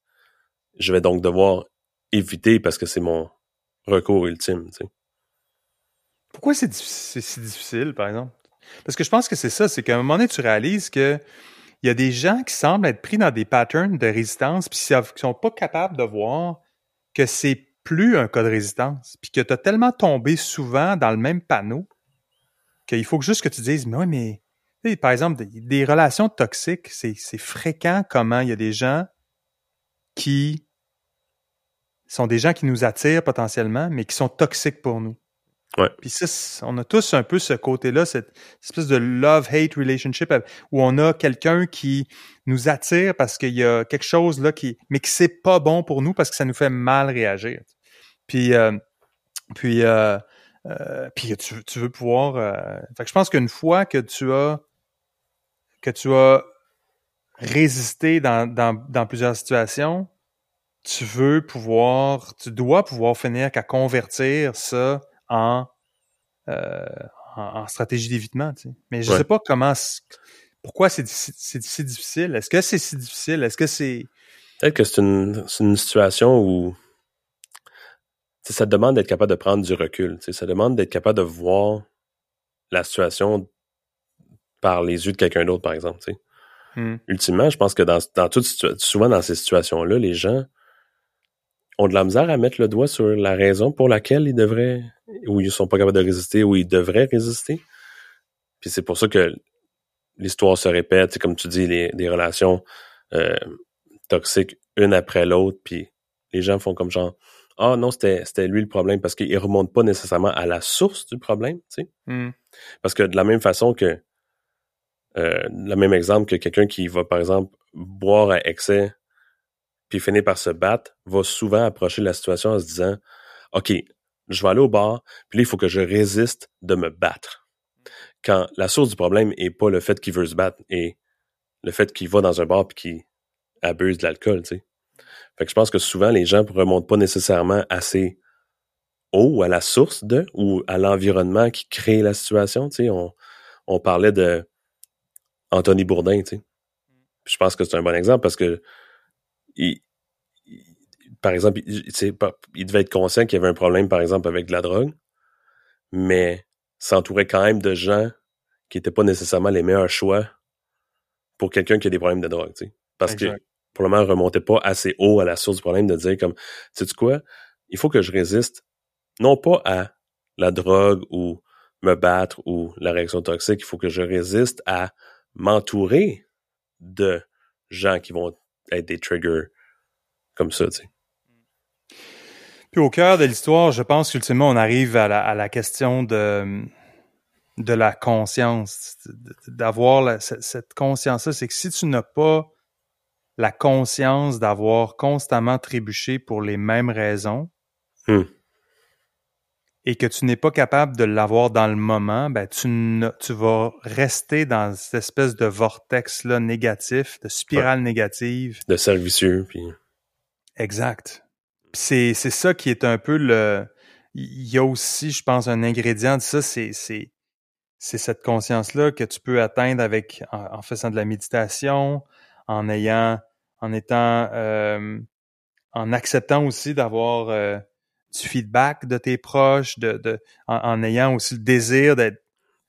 Je vais donc devoir éviter parce que c'est mon recours ultime, tu sais. Pourquoi c'est si difficile, par exemple? Parce que je pense que c'est ça, c'est qu'à un moment donné, tu réalises que il y a des gens qui semblent être pris dans des patterns de résistance, puis qui sont pas capables de voir que c'est plus un cas de résistance, puis que tu as tellement tombé souvent dans le même panneau qu'il faut juste que tu dises, mais oui, mais par exemple, des, relations toxiques, c'est fréquent comment il y a des gens qui sont des gens qui nous attirent potentiellement, mais qui sont toxiques pour nous. Ouais. Puis ça, on a tous un peu ce côté-là, cette espèce de love-hate relationship où on a quelqu'un qui nous attire parce qu'il y a quelque chose là qui, mais qui c'est pas bon pour nous parce que ça nous fait mal réagir. Puis, euh, puis, euh, euh, puis tu, veux pouvoir. Fait que je pense qu'une fois que tu as que tu as résisté dans, dans, dans plusieurs situations, tu veux pouvoir, tu dois pouvoir finir qu'à convertir ça en, euh, en, stratégie d'évitement. Tu sais. Mais je sais pas comment, pourquoi c'est si difficile. Est-ce que c'est si difficile? Est-ce que c'est... Peut-être que c'est une, une situation où ça demande d'être capable de prendre du recul. Ça demande d'être capable de voir la situation par les yeux de quelqu'un d'autre, par exemple. Hmm. Ultimement, je pense que dans, dans toute, souvent dans ces situations-là, les gens ont de la misère à mettre le doigt sur la raison pour laquelle ils devraient, ou ils sont pas capables de résister, ou ils devraient résister. Puis c'est pour ça que l'histoire se répète, comme tu dis, les, des relations euh, toxiques une après l'autre, puis les gens font comme genre ah non, c'était, lui le problème parce qu'il remonte pas nécessairement à la source du problème, tu sais. Hmm. Parce que de la même façon que euh, le même exemple que quelqu'un qui va, par exemple, boire à excès puis finir par se battre, va souvent approcher la situation en se disant OK, je vais aller au bar, puis là, il faut que je résiste de me battre. Quand la source du problème est pas le fait qu'il veut se battre et le fait qu'il va dans un bar puis qu'il abuse de l'alcool, tu sais. Fait que je pense que souvent, les gens ne remontent pas nécessairement assez haut à la source de ou à l'environnement qui crée la situation. Tu sais, on, on parlait de Anthony Bourdin, tu sais. je pense que c'est un bon exemple parce que il, par exemple, il, il devait être conscient qu'il y avait un problème, par exemple, avec de la drogue, mais s'entourait quand même de gens qui n'étaient pas nécessairement les meilleurs choix pour quelqu'un qui a des problèmes de drogue, tu sais. Parce que probablement remontait pas assez haut à la source du problème de dire comme, sais-tu quoi, il faut que je résiste, non pas à la drogue ou me battre ou la réaction toxique, il faut que je résiste à m'entourer de gens qui vont être des triggers comme ça, tu sais. Puis au cœur de l'histoire, je pense qu'ultimement, on arrive à la, à la, question de, de la conscience, d'avoir cette conscience-là. C'est que si tu n'as pas la conscience d'avoir constamment trébuché pour les mêmes raisons hmm. Et que tu n'es pas capable de l'avoir dans le moment, ben tu, tu vas rester dans cette espèce de vortex-là négatif, de spirale négative. De servicieux. Puis... Exact. C'est ça qui est un peu le... Il y a aussi, je pense, un ingrédient de ça, c'est c'est cette conscience-là que tu peux atteindre avec en, faisant de la méditation, en ayant en étant euh, en acceptant aussi d'avoir euh, du feedback de tes proches, de, de en, ayant aussi le désir d'être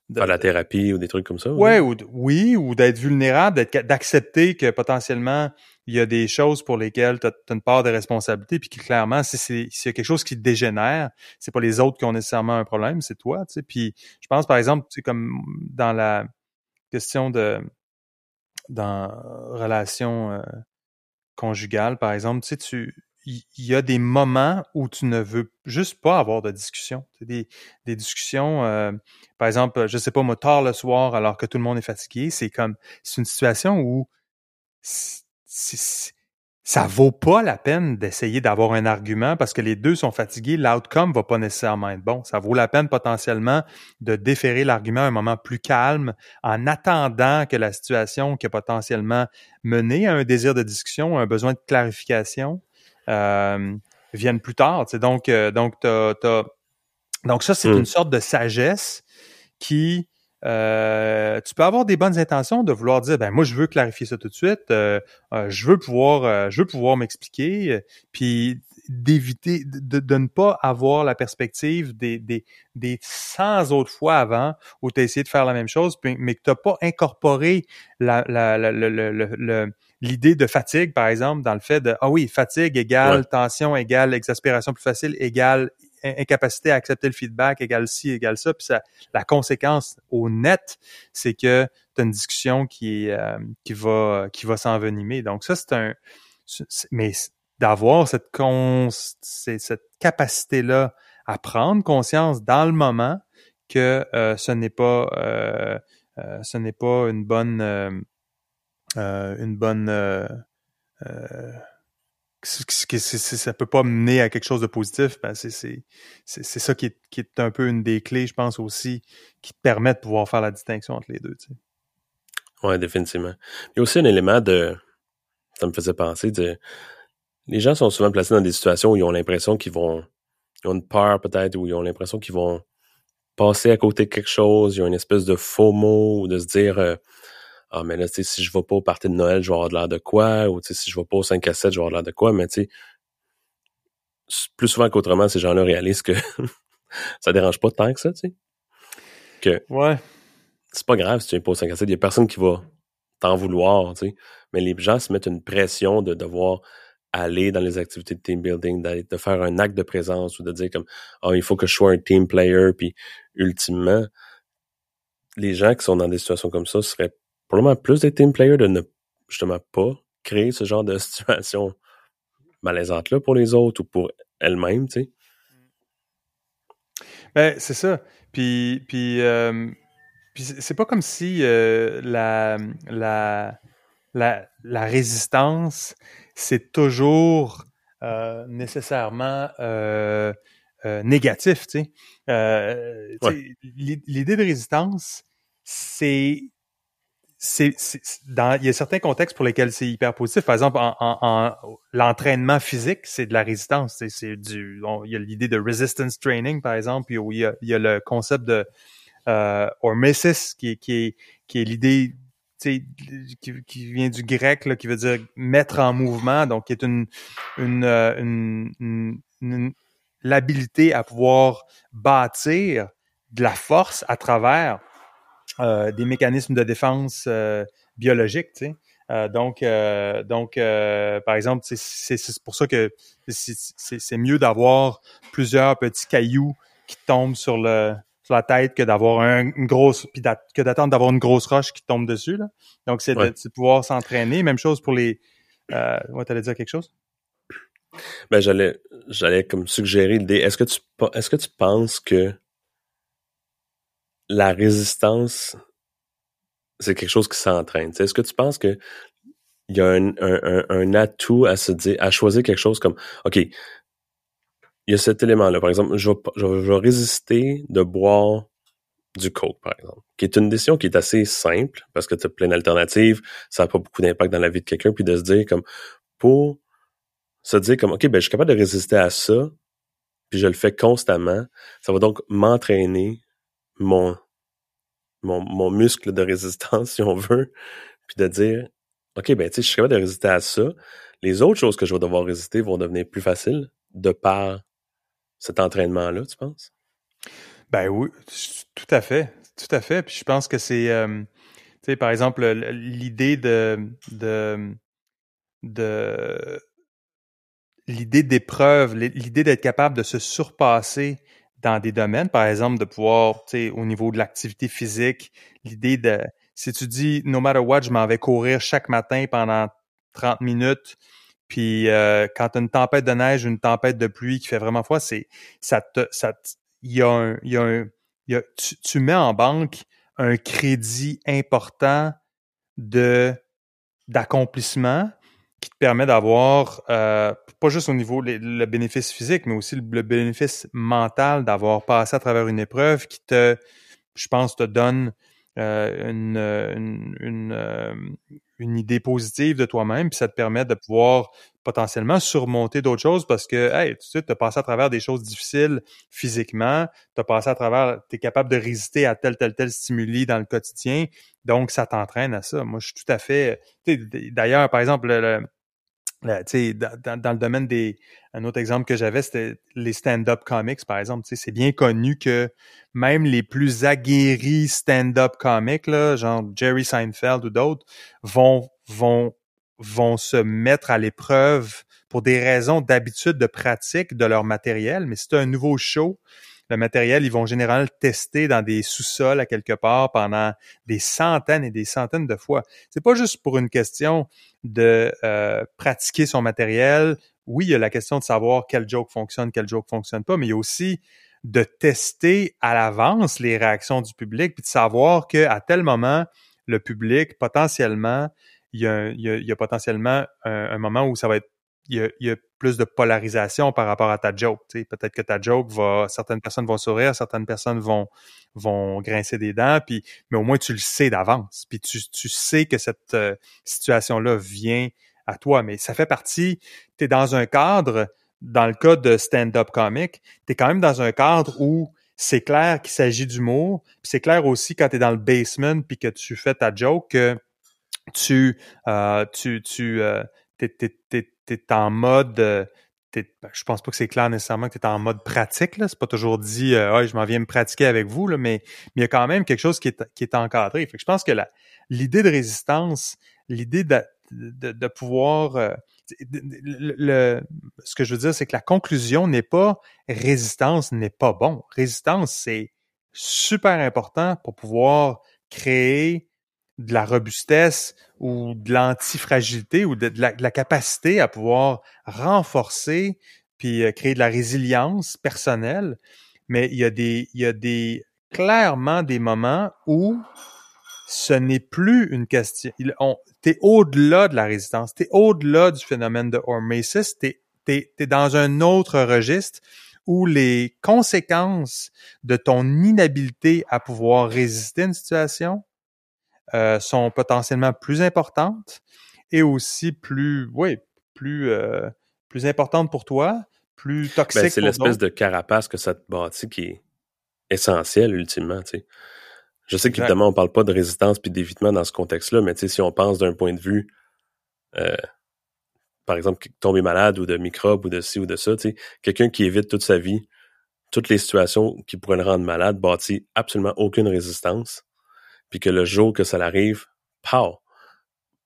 de, la thérapie ou des trucs comme ça. Ouais, ou, oui, ou d'être vulnérable, d'accepter que potentiellement il y a des choses pour lesquelles tu as, une part de responsabilité, puis que clairement, si c'est si y a quelque chose qui dégénère, c'est pas les autres qui ont nécessairement un problème, c'est toi. Tu sais. Puis je pense par exemple, c'est comme dans la question de dans relation euh, conjugale, par exemple, tu sais, tu il y, a des moments où tu ne veux juste pas avoir de discussion. Des, discussions, euh, par exemple, je sais pas, moi, tard le soir, alors que tout le monde est fatigué, c'est comme, c'est une situation où ça vaut pas la peine d'essayer d'avoir un argument parce que les deux sont fatigués, l'outcome va pas nécessairement être bon. Ça vaut la peine potentiellement de déférer l'argument à un moment plus calme en attendant que la situation qui a potentiellement mené à un désir de discussion, un besoin de clarification, euh, vienne plus tard. Donc, euh, donc, donc ça, c'est hmm. une sorte de sagesse qui euh, tu peux avoir des bonnes intentions de vouloir dire ben moi je veux clarifier ça tout de suite euh, euh, je veux pouvoir je veux pouvoir m'expliquer puis d'éviter de, de, ne pas avoir la perspective des des des 100 autres fois avant où tu as essayé de faire la même chose mais que tu n'as pas incorporé la, la, la, le, l'idée de fatigue, par exemple, dans le fait de, ah oui, fatigue égale tension égale exaspération plus facile égale incapacité à accepter le feedback égale ci, égale ça. Puis ça, la conséquence au net, c'est que tu as une discussion qui, euh, qui va, qui va s'envenimer. Donc ça, c'est un... Mais d'avoir cette, cette capacité-là à prendre conscience dans le moment que euh, ce n'est pas euh, ce n'est pas une bonne une bonne que ça peut pas mener à quelque chose de positif, ben c'est ça qui est, qui est un peu une des clés, je pense aussi, qui te permet de pouvoir faire la distinction entre les deux. Tu sais. Ouais, définitivement. Il y a aussi un élément de, ça me faisait penser de, les gens sont souvent placés dans des situations où ils ont l'impression qu'ils vont, ils ont une peur peut-être, ou ils ont l'impression qu'ils vont passer à côté de quelque chose, ils ont une espèce de faux mot, ou de se dire, euh, ah, mais là, tu sais, si je vais pas au party de Noël, je vais avoir de l'air de quoi, ou tu sais, si je vais pas au 5 à 7, je vais avoir de l'air de quoi, mais tu sais, plus souvent qu'autrement, ces gens-là réalisent que ça dérange pas tant que ça, tu sais. Que ouais. c'est pas grave si tu viens pas au 5 à 7, il y a personne qui va t'en vouloir, tu sais. Mais les gens se mettent une pression de devoir aller dans les activités de team building, de faire un acte de présence ou de dire comme oh, il faut que je sois un team player, puis ultimement, les gens qui sont dans des situations comme ça seraient probablement plus des team players de ne justement pas créer ce genre de situation malaisante-là pour les autres ou pour elles-mêmes, tu sais. Ben, c'est ça. Puis, puis, euh, puis c'est pas comme si euh, la, la, la, la, résistance, c'est toujours euh, nécessairement négatif, tu sais. L'idée de résistance, c'est c'est dans il y a certains contextes pour lesquels c'est hyper positif. Par exemple, en, en, l'entraînement physique, c'est de la résistance. C'est du il y a l'idée de resistance training par exemple, puis où il y a, il y a le concept de euh, qui, qui est qui est l'idée qui, qui vient du grec là, qui veut dire mettre en mouvement, donc qui est une une, euh, une, une, une l'habilité à pouvoir bâtir de la force à travers euh, des mécanismes de défense euh, biologiques, tu sais. Euh, donc, euh, donc par exemple, c'est pour ça que c'est mieux d'avoir plusieurs petits cailloux qui tombent sur le sur la tête que d'avoir une grosse puis que d'attendre d'avoir une grosse roche qui tombe dessus. Là. Donc, c'est de, pouvoir s'entraîner. Même chose pour les. Euh, ouais, t'allais dire quelque chose? Ben j'allais j'allais comme suggérer l'idée. Est-ce que tu est-ce que tu penses que la résistance, c'est quelque chose qui s'entraîne. Est-ce que tu penses que il y a un, atout à se dire, à choisir quelque chose comme, OK, il y a cet élément-là. Par exemple, je vais, je, vais, résister de boire du coke, par exemple, qui est une décision qui est assez simple parce que tu as plein d'alternatives, ça n'a pas beaucoup d'impact dans la vie de quelqu'un, puis de se dire comme, pour se dire comme, OK, ben, je suis capable de résister à ça, puis je le fais constamment, ça va donc m'entraîner mon, muscle de résistance, si on veut, puis de dire, OK, ben, tu sais, je suis capable de résister à ça. Les autres choses que je vais devoir résister vont devenir plus faciles de par cet entraînement-là, tu penses? Ben oui, tout à fait. Tout à fait. Puis je pense que c'est, euh, tu sais, par exemple, l'idée de, de, de l'idée d'épreuve, l'idée d'être capable de se surpasser dans des domaines, par exemple, de pouvoir, tu sais, au niveau de l'activité physique, l'idée de, si tu dis, no matter what, je m'en vais courir chaque matin pendant 30 minutes, puis euh, quand tu as une tempête de neige, une tempête de pluie qui fait vraiment froid, c'est, ça te, ça, il y a un, il y a un, y a, tu, tu mets en banque un crédit important de d'accomplissement qui te permet d'avoir, euh, pas juste au niveau le, bénéfice physique, mais aussi le, bénéfice mental d'avoir passé à travers une épreuve qui te, je pense, te donne une, une, une, euh, une, idée positive de toi-même, puis ça te permet de pouvoir potentiellement surmonter d'autres choses parce que, hey, tu sais, tu as passé à travers des choses difficiles physiquement, tu as passé à travers, tu es capable de résister à tel, tel, tel stimuli dans le quotidien, donc ça t'entraîne à ça. Moi, je suis tout à fait, d'ailleurs, par exemple, le, dans, dans, le domaine des. Un autre exemple que j'avais, c'était les stand-up comics, par exemple. C'est bien connu que même les plus aguerris stand-up comics, là, genre Jerry Seinfeld ou d'autres, vont, vont, vont se mettre à l'épreuve pour des raisons d'habitude de pratique de leur matériel. Mais c'est un nouveau show le matériel, ils vont généralement le tester dans des sous-sols à quelque part pendant des centaines et des centaines de fois. C'est pas juste pour une question de euh, pratiquer son matériel. Oui, il y a la question de savoir quel joke fonctionne, quel joke fonctionne pas, mais il y a aussi de tester à l'avance les réactions du public, puis de savoir qu'à tel moment, le public, potentiellement, il y a, il y a, potentiellement un, moment où ça va être il y a, plus de polarisation par rapport à ta joke. Peut-être que ta joke va, certaines personnes vont sourire, certaines personnes vont vont grincer des dents, puis mais au moins tu le sais d'avance, puis tu, tu sais que cette euh, situation-là vient à toi, mais ça fait partie. Tu es dans un cadre, dans le cas de stand-up comic, tu es quand même dans un cadre où c'est clair qu'il s'agit d'humour, puis c'est clair aussi quand tu es dans le basement puis que tu fais ta joke que tu euh, tu tu euh, en mode euh, ben, je pense pas que c'est clair nécessairement que tu es en mode pratique là, c'est pas toujours dit euh, je m'en viens me pratiquer avec vous là, mais il y a quand même quelque chose qui est encadré. Fait que je pense que l'idée de résistance, l'idée de, pouvoir euh, ce que je veux dire, c'est que la conclusion n'est pas résistance n'est pas bon. Résistance, c'est super important pour pouvoir créer de la robustesse ou de l'antifragilité ou de, la, capacité à pouvoir renforcer puis euh, créer de la résilience personnelle. Mais il y a des, il y a des, clairement des moments où ce n'est plus une question. T'es au-delà de la résistance, t'es au-delà du phénomène de hormesis, t'es es, es dans un autre registre où les conséquences de ton inhabilité à pouvoir résister à une situation euh, sont potentiellement plus importantes et aussi plus, oui, plus, euh, plus importantes pour toi, plus ben, toxiques. c'est l'espèce de carapace que ça te bâtit qui est essentiel ultimement. Tu sais. Je sais qu'évidemment, on parle pas de résistance puis d'évitement dans ce contexte-là, mais tu sais, si on pense d'un point de vue, euh, par exemple, tomber malade ou de microbes ou de ci ou de ça, tu sais, quelqu'un qui évite toute sa vie toutes les situations qui pourraient le rendre malade bâtit absolument aucune résistance puis que le jour que ça l'arrive, pow,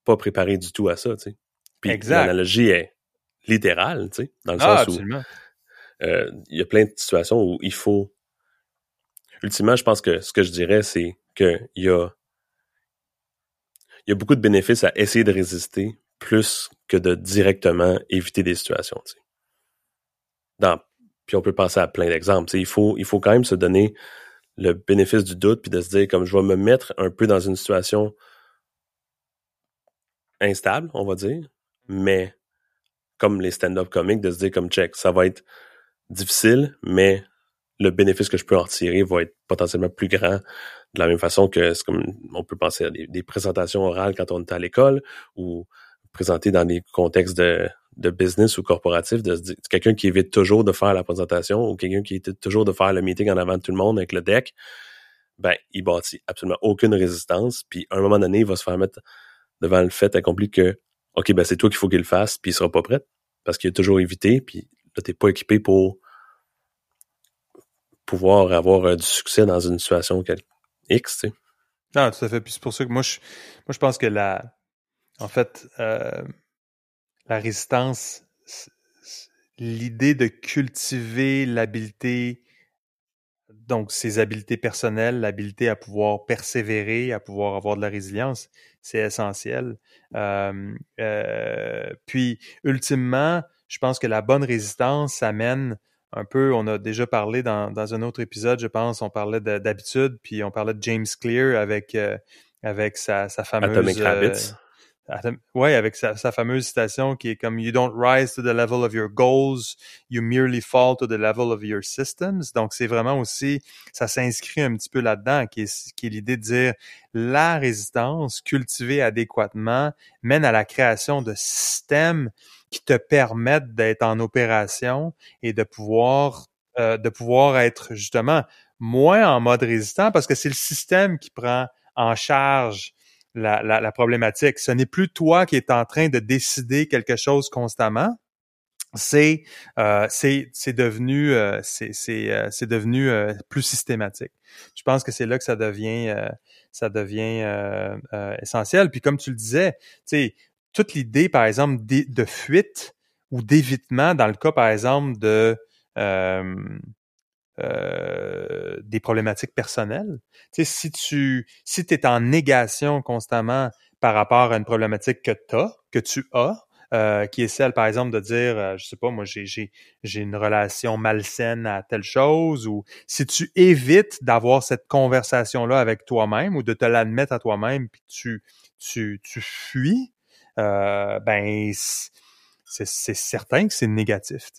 pas préparé du tout à ça, tu sais. Puis l'analogie est littérale, tu sais, dans le ah, sens où euh, il y a plein de situations où il faut. Ultimement, je pense que ce que je dirais, c'est qu'il y a il y a beaucoup de bénéfices à essayer de résister plus que de directement éviter des situations. Tu sais. Dans, puis on peut passer à plein d'exemples. Tu sais, il faut il faut quand même se donner le bénéfice du doute, puis de se dire comme je vais me mettre un peu dans une situation instable, on va dire, mais comme les stand-up comiques, de se dire comme check, ça va être difficile, mais le bénéfice que je peux en retirer va être potentiellement plus grand de la même façon que c'est comme on peut penser à des, des, présentations orales quand on est à l'école ou présenter dans des contextes de business ou corporatif, de quelqu'un qui évite toujours de faire la présentation ou quelqu'un qui évite toujours de faire le meeting en avant de tout le monde avec le deck, ben, il bâtit absolument aucune résistance. Puis, à un moment donné, il va se faire mettre devant le fait accompli que, OK, ben, c'est toi qu'il faut qu'il le fasse, puis il sera pas prêt parce qu'il a toujours évité, puis là, t'es pas équipé pour pouvoir avoir euh, du succès dans une situation X, tu sais. Non, tout à fait. Puis c'est pour ça que moi, je, moi, je pense que la, en fait, euh, la résistance, l'idée de cultiver l'habileté, donc ses habiletés personnelles, l'habileté à pouvoir persévérer, à pouvoir avoir de la résilience, c'est essentiel. Euh, euh, puis, ultimement, je pense que la bonne résistance amène un peu, on a déjà parlé dans, dans un autre épisode, je pense, on parlait d'habitude, puis on parlait de James Clear avec, euh, avec sa, sa fameuse... Atomic Habits Ouais, avec sa, fameuse citation qui est comme You don't rise to the level of your goals, you merely fall to the level of your systems. Donc, c'est vraiment aussi, ça s'inscrit un petit peu là-dedans, qui est, qui est l'idée de dire la résistance cultivée adéquatement mène à la création de systèmes qui te permettent d'être en opération et de pouvoir, euh, de pouvoir être justement moins en mode résistant parce que c'est le système qui prend en charge la, la, problématique. Ce n'est plus toi qui es en train de décider quelque chose constamment. C'est euh, c'est devenu euh, c'est euh, devenu euh, plus systématique. Je pense que c'est là que ça devient ça devient essentiel. Puis comme tu le disais, tu sais toute l'idée par exemple de, fuite ou d'évitement dans le cas par exemple de euh, des problématiques personnelles. Tu sais, si tu si es en négation constamment par rapport à une problématique que tu as, que tu as, euh, qui est celle, par exemple, de dire, euh, je sais pas, moi, j'ai, une relation malsaine à telle chose, ou si tu évites d'avoir cette conversation-là avec toi-même ou de te l'admettre à toi-même, puis tu, tu, tu fuis, ben, c'est certain que c'est négatif.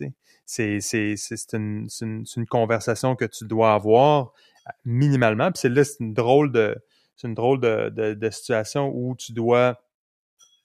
C'est une, une, une conversation que tu dois avoir minimalement. Puis c'est là, c'est une drôle de c'est une drôle de, de, de, situation où tu dois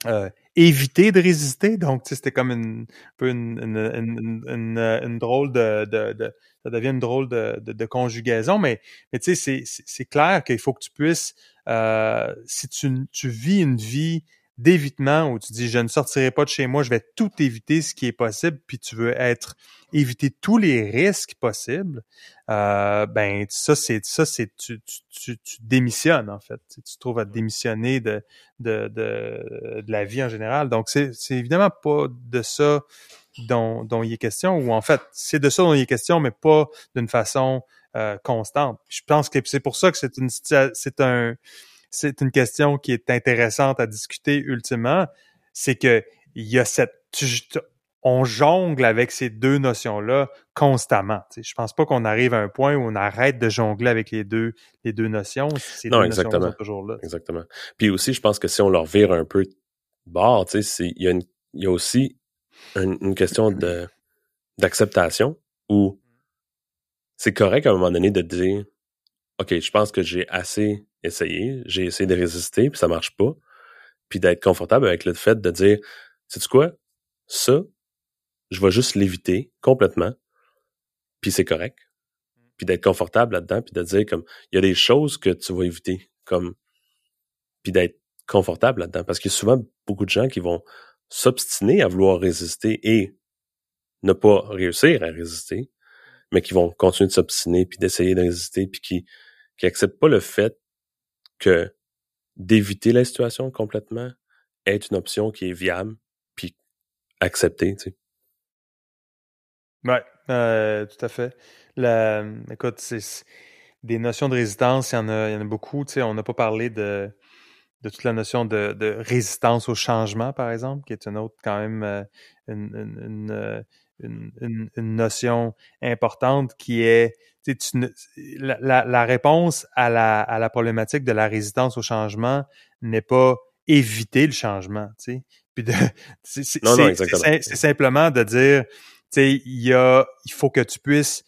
euh, éviter de résister. Donc, c'était comme une, un peu une, une, une, une drôle de, de, ça devient une drôle de, de, conjugaison, mais, mais tu sais, c'est clair qu'il faut que tu puisses, euh, si tu, tu vis une vie d'évitement où tu dis je ne sortirai pas de chez moi, je vais tout éviter ce qui est possible, puis tu veux être éviter tous les risques possibles, euh, ben ça c'est ça c'est tu, tu, tu, démissionnes en fait, tu, te trouves à démissionner de de, de, de la vie en général. Donc c'est c'est évidemment pas de ça dont, dont il est question, ou en fait c'est de ça dont il est question, mais pas d'une façon euh, constante. Je pense que c'est pour ça que c'est une c'est un c'est une question qui est intéressante à discuter ultimement, c'est que il y a cette on jongle avec ces deux notions-là constamment. Je je pense pas qu'on arrive à un point où on arrête de jongler avec les deux les deux notions. Ces non, deux exactement. Notions sont toujours là. Exactement. Puis aussi, je pense que si on leur vire un peu bord, il y, a y a aussi une, question de d'acceptation où c'est correct à un moment donné de dire OK, je pense que j'ai assez essayé, j'ai essayé de résister, puis ça marche pas. Puis d'être confortable avec le fait de dire, sais-tu quoi? Ça, je vais juste l'éviter complètement, puis c'est correct. Puis d'être confortable là-dedans, puis de dire comme, il y a des choses que tu vas éviter, comme, puis d'être confortable là-dedans. Parce qu'il y a souvent beaucoup de gens qui vont s'obstiner à vouloir résister et ne pas réussir à résister, mais qui vont continuer de s'obstiner, puis d'essayer de résister, puis qui, qui acceptent pas le fait que d'éviter la situation complètement est une option qui est viable puis acceptée, tu sais. Ouais, euh, tout à fait. La, écoute, c'est des notions de résistance, il y en a, il y en a beaucoup. Tu sais, on n'a pas parlé de, de toute la notion de, de, résistance au changement, par exemple, qui est une autre quand même euh, une, euh, une, une, une, notion importante qui est tu, la, la, la, réponse à la, à la problématique de la résistance au changement n'est pas éviter le changement. Tu sais. Puis de, c'est, c'est, simplement de dire, tu sais, il y a, il faut que tu puisses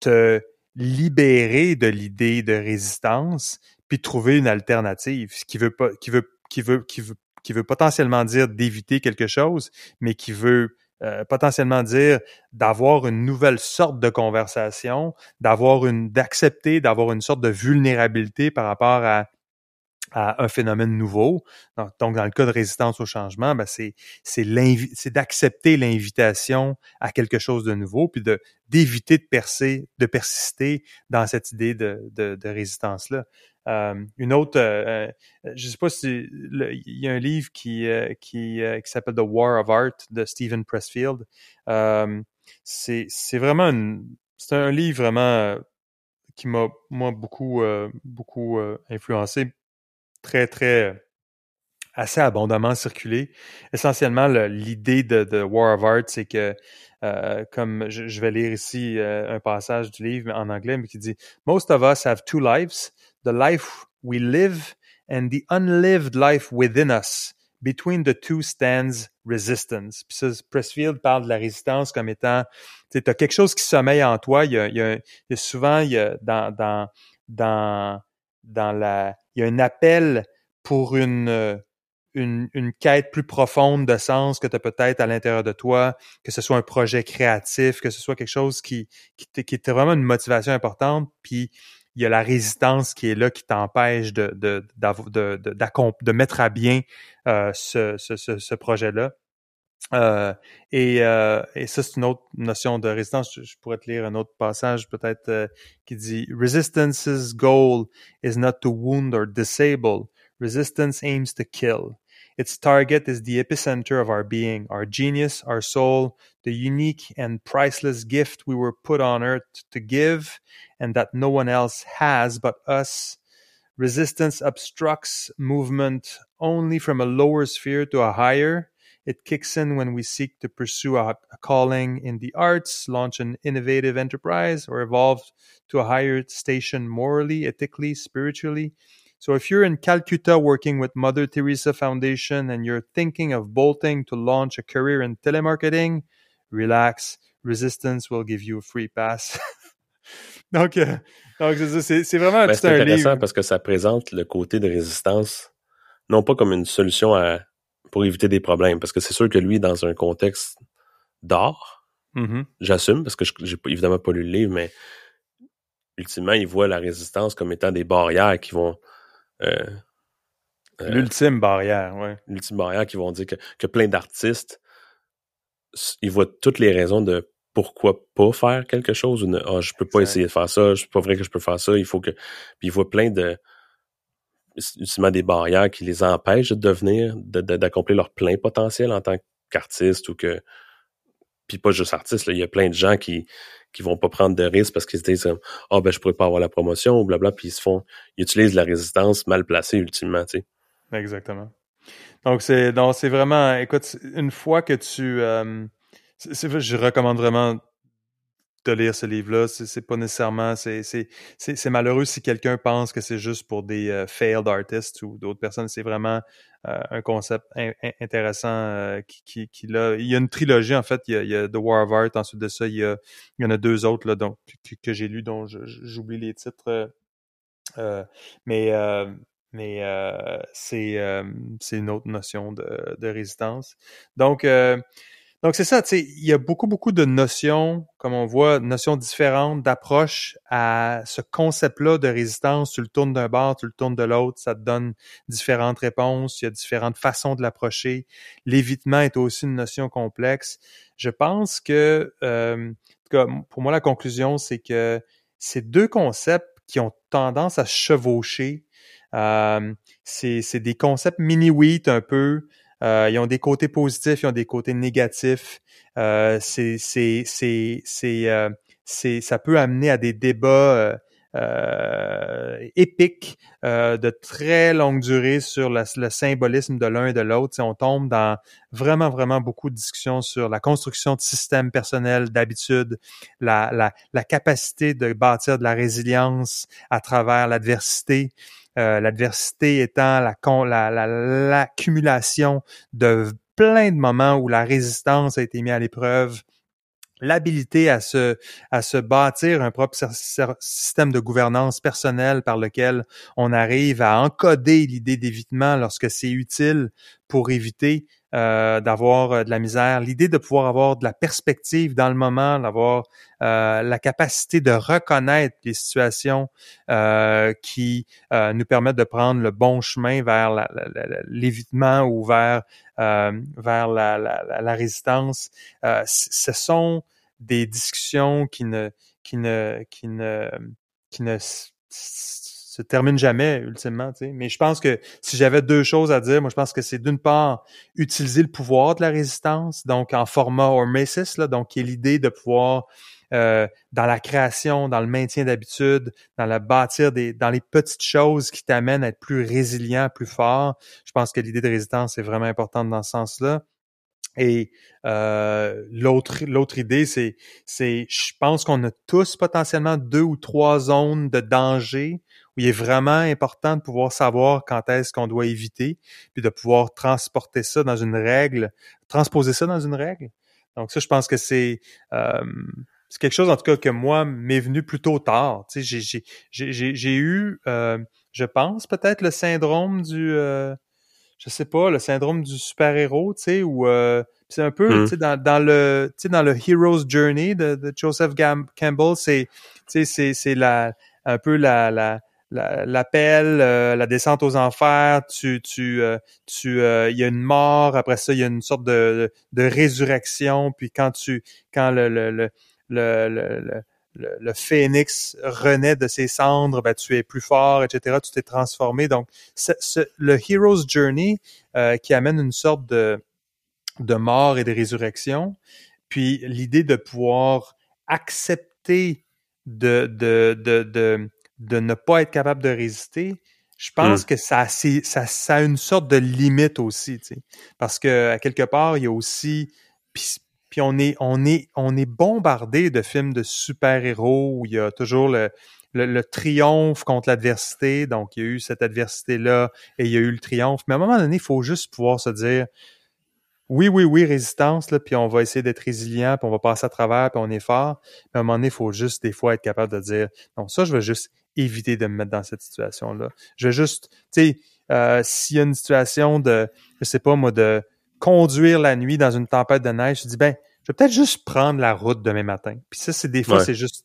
te libérer de l'idée de résistance, puis trouver une alternative, ce qui veut pas, qui veut, qui veut, qui veut, qui veut potentiellement dire d'éviter quelque chose, mais qui veut euh, potentiellement dire d'avoir une nouvelle sorte de conversation, d'avoir une, d'accepter d'avoir une sorte de vulnérabilité par rapport à, un phénomène nouveau. Donc, dans le cas de résistance au changement, ben c'est c'est d'accepter l'invitation à quelque chose de nouveau, puis de d'éviter de percer, de persister dans cette idée de, de, de résistance là. Euh, une autre, euh, euh, je sais pas si il y a un livre qui qui, qui s'appelle The War of Art de Stephen Pressfield. c'est vraiment c'est un livre vraiment qui m'a moi beaucoup beaucoup influencé, très très assez abondamment circulé. Essentiellement, l'idée de, de, War of Art, c'est que, comme je, je, vais lire ici un passage du livre en anglais, mais qui dit Most of us have two lives the life we live and the unlived life within us. Between the two stands resistance. Puis ça, Pressfield parle de la résistance comme étant, tu as quelque chose qui sommeille en toi. Il y a, il y a, il y a souvent, il y a dans, dans, dans, dans la, il y a un appel pour une, une, une, quête plus profonde de sens que tu as peut-être à l'intérieur de toi, que ce soit un projet créatif, que ce soit quelque chose qui, qui, qui était vraiment une motivation importante, puis il y a la résistance qui est là qui t'empêche de, de, de, de, mettre à bien euh, ce, ce, ce, projet-là. Euh, et, euh, et ça, c'est une autre notion de résistance. Je, pourrais te lire un autre passage peut-être euh, qui dit Resistance's goal is not to wound or disable. Resistance aims to kill. Its target is the epicenter of our being, our genius, our soul, the unique and priceless gift we were put on earth to give and that no one else has but us. Resistance obstructs movement only from a lower sphere to a higher. It kicks in when we seek to pursue a, a, calling in the arts, launch an innovative enterprise, or evolve to a higher station morally, ethically, spiritually. So if you're in Calcutta working with Mother Teresa Foundation and you're thinking of bolting to launch a career in telemarketing, relax. Resistance will give you a free pass. donc, euh, donc c'est, vraiment Ben, c'est un intéressant livre. parce que ça présente le côté de résistance, non pas comme une solution à, pour éviter des problèmes, parce que c'est sûr que lui, dans un contexte d'art, Mhm. j'assume, parce que je- j'ai évidemment pas lu le livre, mais ultimement, il voit la résistance comme étant des barrières qui vont... Euh, euh, L'ultime barrière, ouais. l'ultime barrière qui vont dire que, que plein d'artistes, ils voient toutes les raisons de pourquoi pas faire quelque chose ou ne, ah, je peux pas Exact. essayer de faire ça, c'est pas vrai que je peux faire ça, il faut que, puis ils voient plein de, ultimement des barrières qui les empêchent de devenir, de- de- d'accomplir leur plein potentiel en tant qu'artiste ou que, puis pas juste artiste, là, il y a plein de gens qui, qui vont pas prendre de risques parce qu'ils se disent, ah, ben, je pourrais pas avoir la promotion ou blabla, puis ils se font, ils utilisent la résistance mal placée ultimement, tu sais. Exactement. Donc c'est donc c'est vraiment écoute une fois que tu euh, je recommande vraiment de lire ce livre-là. C'est pas nécessairement c'est malheureux si quelqu'un pense que c'est juste pour des euh, failed artists ou d'autres personnes. C'est vraiment euh, un concept in- in- intéressant euh, qui qui qui là il y a une trilogie en fait. Il y a, il y a The War of Art. Ensuite de ça il y a il y en a deux autres là donc que, que j'ai lu dont j'oublie les titres. euh, euh, mais mais c'est une autre notion de, de résistance. Donc donc c'est ça, tu sais, il y a beaucoup beaucoup de notions, comme on voit, notions différentes d'approche à ce concept-là de résistance. Tu le tournes d'un bord, tu le tournes de l'autre, ça te donne différentes réponses. Il y a différentes façons de l'approcher. L'évitement est aussi une notion complexe. Je pense que, euh, pour moi, la conclusion, c'est que ces deux concepts qui ont tendance à chevaucher. Euh, c'est c'est des concepts mini-wheat un peu. Euh, ils ont des côtés positifs, ils ont des côtés négatifs. Euh, c'est c'est c'est c'est euh, c'est ça peut amener à des débats euh, euh, épiques de très longue durée sur le symbolisme de l'un et de l'autre. On tombe dans vraiment vraiment beaucoup de discussions sur la construction de systèmes personnels, la la capacité de bâtir de la résilience à travers l'adversité. Euh, l'adversité étant la con- la- la- l'accumulation de plein de moments où la résistance a été mise à l'épreuve, l'habilité à se à se bâtir un propre système de gouvernance personnelle par lequel on arrive à encoder l'idée d'évitement lorsque c'est utile pour éviter euh, d'avoir euh, de la misère, l'idée de pouvoir avoir de la perspective dans le moment, d'avoir euh, la capacité de reconnaître les situations euh, qui euh, nous permettent de prendre le bon chemin vers l'évitement ou vers vers la, la- la- résistance. Ce sont des discussions qui ne qui ne qui ne qui ne se terminent jamais ultimement. Tu sais. Mais je pense que si j'avais deux choses à dire, moi je pense que c'est d'une part utiliser le pouvoir de la résistance, donc en format hormesis, là, donc qui est l'idée de pouvoir euh, dans la création, dans le maintien d'habitude, dans la bâtir des, dans les petites choses qui t'amènent à être plus résilient, plus fort. Je pense que l'idée de résistance est vraiment importante dans ce sens-là. Et euh, l'autre l'autre idée, c'est c'est je pense qu'on a tous potentiellement deux ou trois zones de danger où il est vraiment important de pouvoir savoir quand est-ce qu'on doit éviter, puis de pouvoir transporter ça dans une règle, transposer ça dans une règle. Donc ça, je pense que c'est euh, c'est quelque chose en tout cas que moi m'est venu plutôt tard. Tu sais, j'ai j'ai j'ai eu, euh, je pense peut-être le syndrome du euh, je sais pas, le syndrome du super-héros, tu sais, où euh, c'est un peu, Mm. tu sais, dans, dans le, tu sais, dans le Hero's Journey de, de Joseph Gam- Campbell, c'est, tu sais, c'est, c'est la, un peu la, la, la- l'appel, euh, la descente aux enfers, tu, tu, euh, tu, euh, il y a une mort, après ça, il y a une sorte de, de résurrection, puis quand tu, quand le, le, le, le, le, le- phénix renaît de ses cendres, ben, tu es plus fort, etc. Tu t'es transformé. Donc, ce- ce- le Hero's Journey euh, qui amène une sorte de, de mort et de résurrection, puis l'idée de pouvoir accepter de, de, de, de, de ne pas être capable de résister, je pense que ça, ça, ça a une sorte de limite aussi, tu sais. Parce que à quelque part, il y a aussi puis, puis on est on est on est bombardé de films de super-héros où il y a toujours le, le, triomphe contre l'adversité. Donc, il y a eu cette adversité-là et il y a eu le triomphe. Mais à un moment donné, il faut juste pouvoir se dire, oui, oui, oui, résistance, là, puis on va essayer d'être résilient, puis on va passer à travers, puis on est fort. Mais à un moment donné, il faut juste des fois être capable de dire, non, ça, je vais juste éviter de me mettre dans cette situation-là. Je vais juste, tu sais, euh, s'il y a une situation de, je sais pas moi, de conduire la nuit dans une tempête de neige, je dis, ben, je vais peut-être juste prendre la route demain matin. Puis ça, c'est des fois, c'est juste,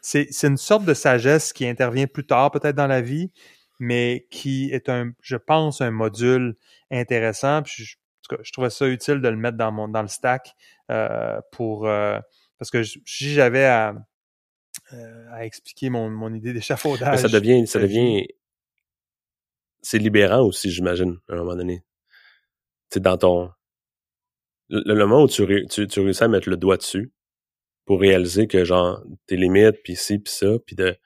c'est, c'est une sorte de sagesse qui intervient plus tard peut-être dans la vie, mais qui est un, je pense, un module intéressant. Puis je, je trouvais ça utile de le mettre dans mon dans le stack euh, pour euh, parce que si j'avais à, euh, à expliquer mon, mon idée d'échafaudage. Ça devient, ça devient, c'est libérant aussi, j'imagine, à un moment donné. Tu dans ton, le, moment où tu, tu, tu, réussis à mettre le doigt dessus pour réaliser que genre tes limites puis ci puis ça puis de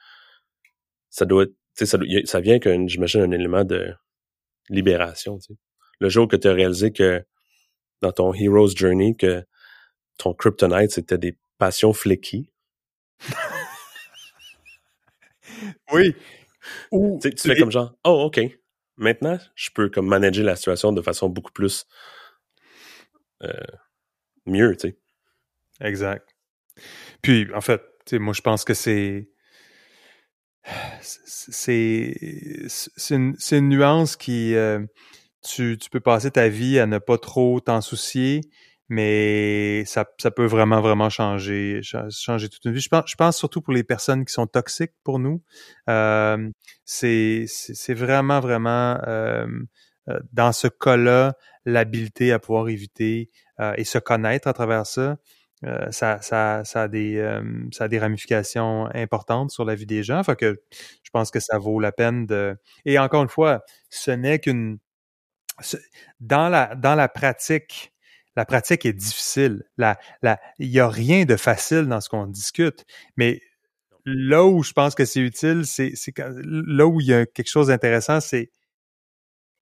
ça doit tu sais ça, ça vient qu'un j'imagine un élément de libération tu sais. Le jour que tu as réalisé que dans ton hero's journey que ton kryptonite c'était des passions fléquies. Oui. Ou tu fais comme genre oh ok maintenant je peux comme manager la situation de façon beaucoup plus euh, mieux, tu sais. Exact. Puis, en fait, moi, je pense que c'est c'est c'est une, une, nuance qui euh, tu, tu peux passer ta vie à ne pas trop t'en soucier, mais ça, ça peut vraiment, vraiment changer, changer toute une vie. Je pense, je pense surtout pour les personnes qui sont toxiques pour nous. Euh, c'est vraiment, vraiment euh, euh, dans ce cas-là, l'habileté à pouvoir éviter euh, et se connaître à travers ça, euh, ça, ça, ça, a des, ça a des ramifications importantes sur la vie des gens. Fait que je pense que ça vaut la peine de. Et encore une fois, ce n'est qu'une. Dans la, dans la pratique, la pratique est difficile. La, la, il n'y a rien de facile dans ce qu'on discute. Mais là où je pense que c'est utile, c'est, là où il y a quelque chose d'intéressant, c'est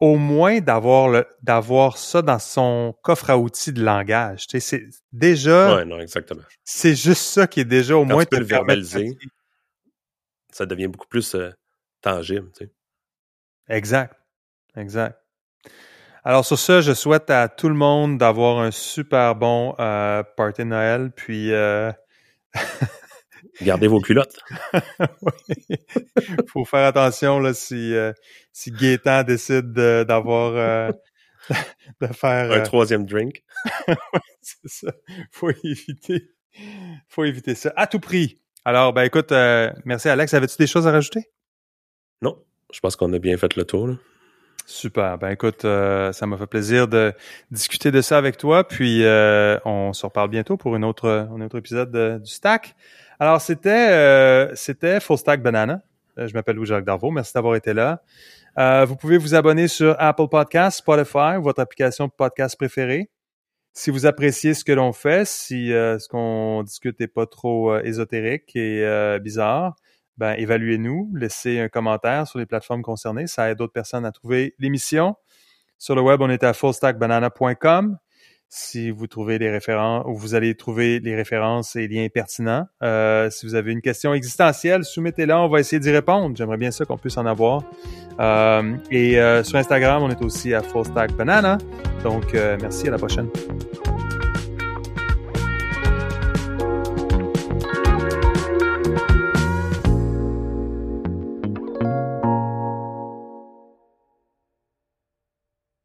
au moins d'avoir ça dans son coffre à outils de langage. Tu sais, c'est déjà. Ouais, non, exactement. C'est juste ça qui est déjà au moins. Tu peux le verbaliser. Ça devient beaucoup plus euh, tangible. Tu sais. Exact, exact. Alors sur ça, je souhaite à tout le monde d'avoir un super bon euh, party de Noël, puis. Euh... Gardez vos culottes. oui. Faut faire attention là si euh, si Gaétan décide d'avoir euh, de, faire un euh, troisième drink. c'est ça. Faut éviter. Faut éviter ça à tout prix. Alors ben écoute, merci Alex. Avais-tu des choses à rajouter? Non, je pense qu'on a bien fait le tour. Là. Super. Ben écoute, ça m'a fait plaisir de discuter de ça avec toi. Puis on se reparle bientôt pour une autre, un autre épisode du Stack. Alors, c'était euh, c'était Full Stack Banana. Euh, je m'appelle Louis-Jacques Darvaux. Merci d'avoir été là. Euh, vous pouvez vous abonner sur Apple Podcasts, Spotify, votre application podcast préférée. Si vous appréciez ce que l'on fait, si euh, ce qu'on discute n'est pas trop ésotérique et bizarre, ben évaluez-nous, laissez un commentaire sur les plateformes concernées. Ça aide d'autres personnes à trouver l'émission. Sur le web, on est à fullstackbanana.com si vous trouvez des références ou vous allez trouver les références et liens pertinents. Euh, si vous avez une question existentielle, soumettez-la, on va essayer d'y répondre. J'aimerais bien ça qu'on puisse en avoir. Euh, et euh, sur Instagram, on est aussi à Full Stack Banana. Donc, merci, à la prochaine.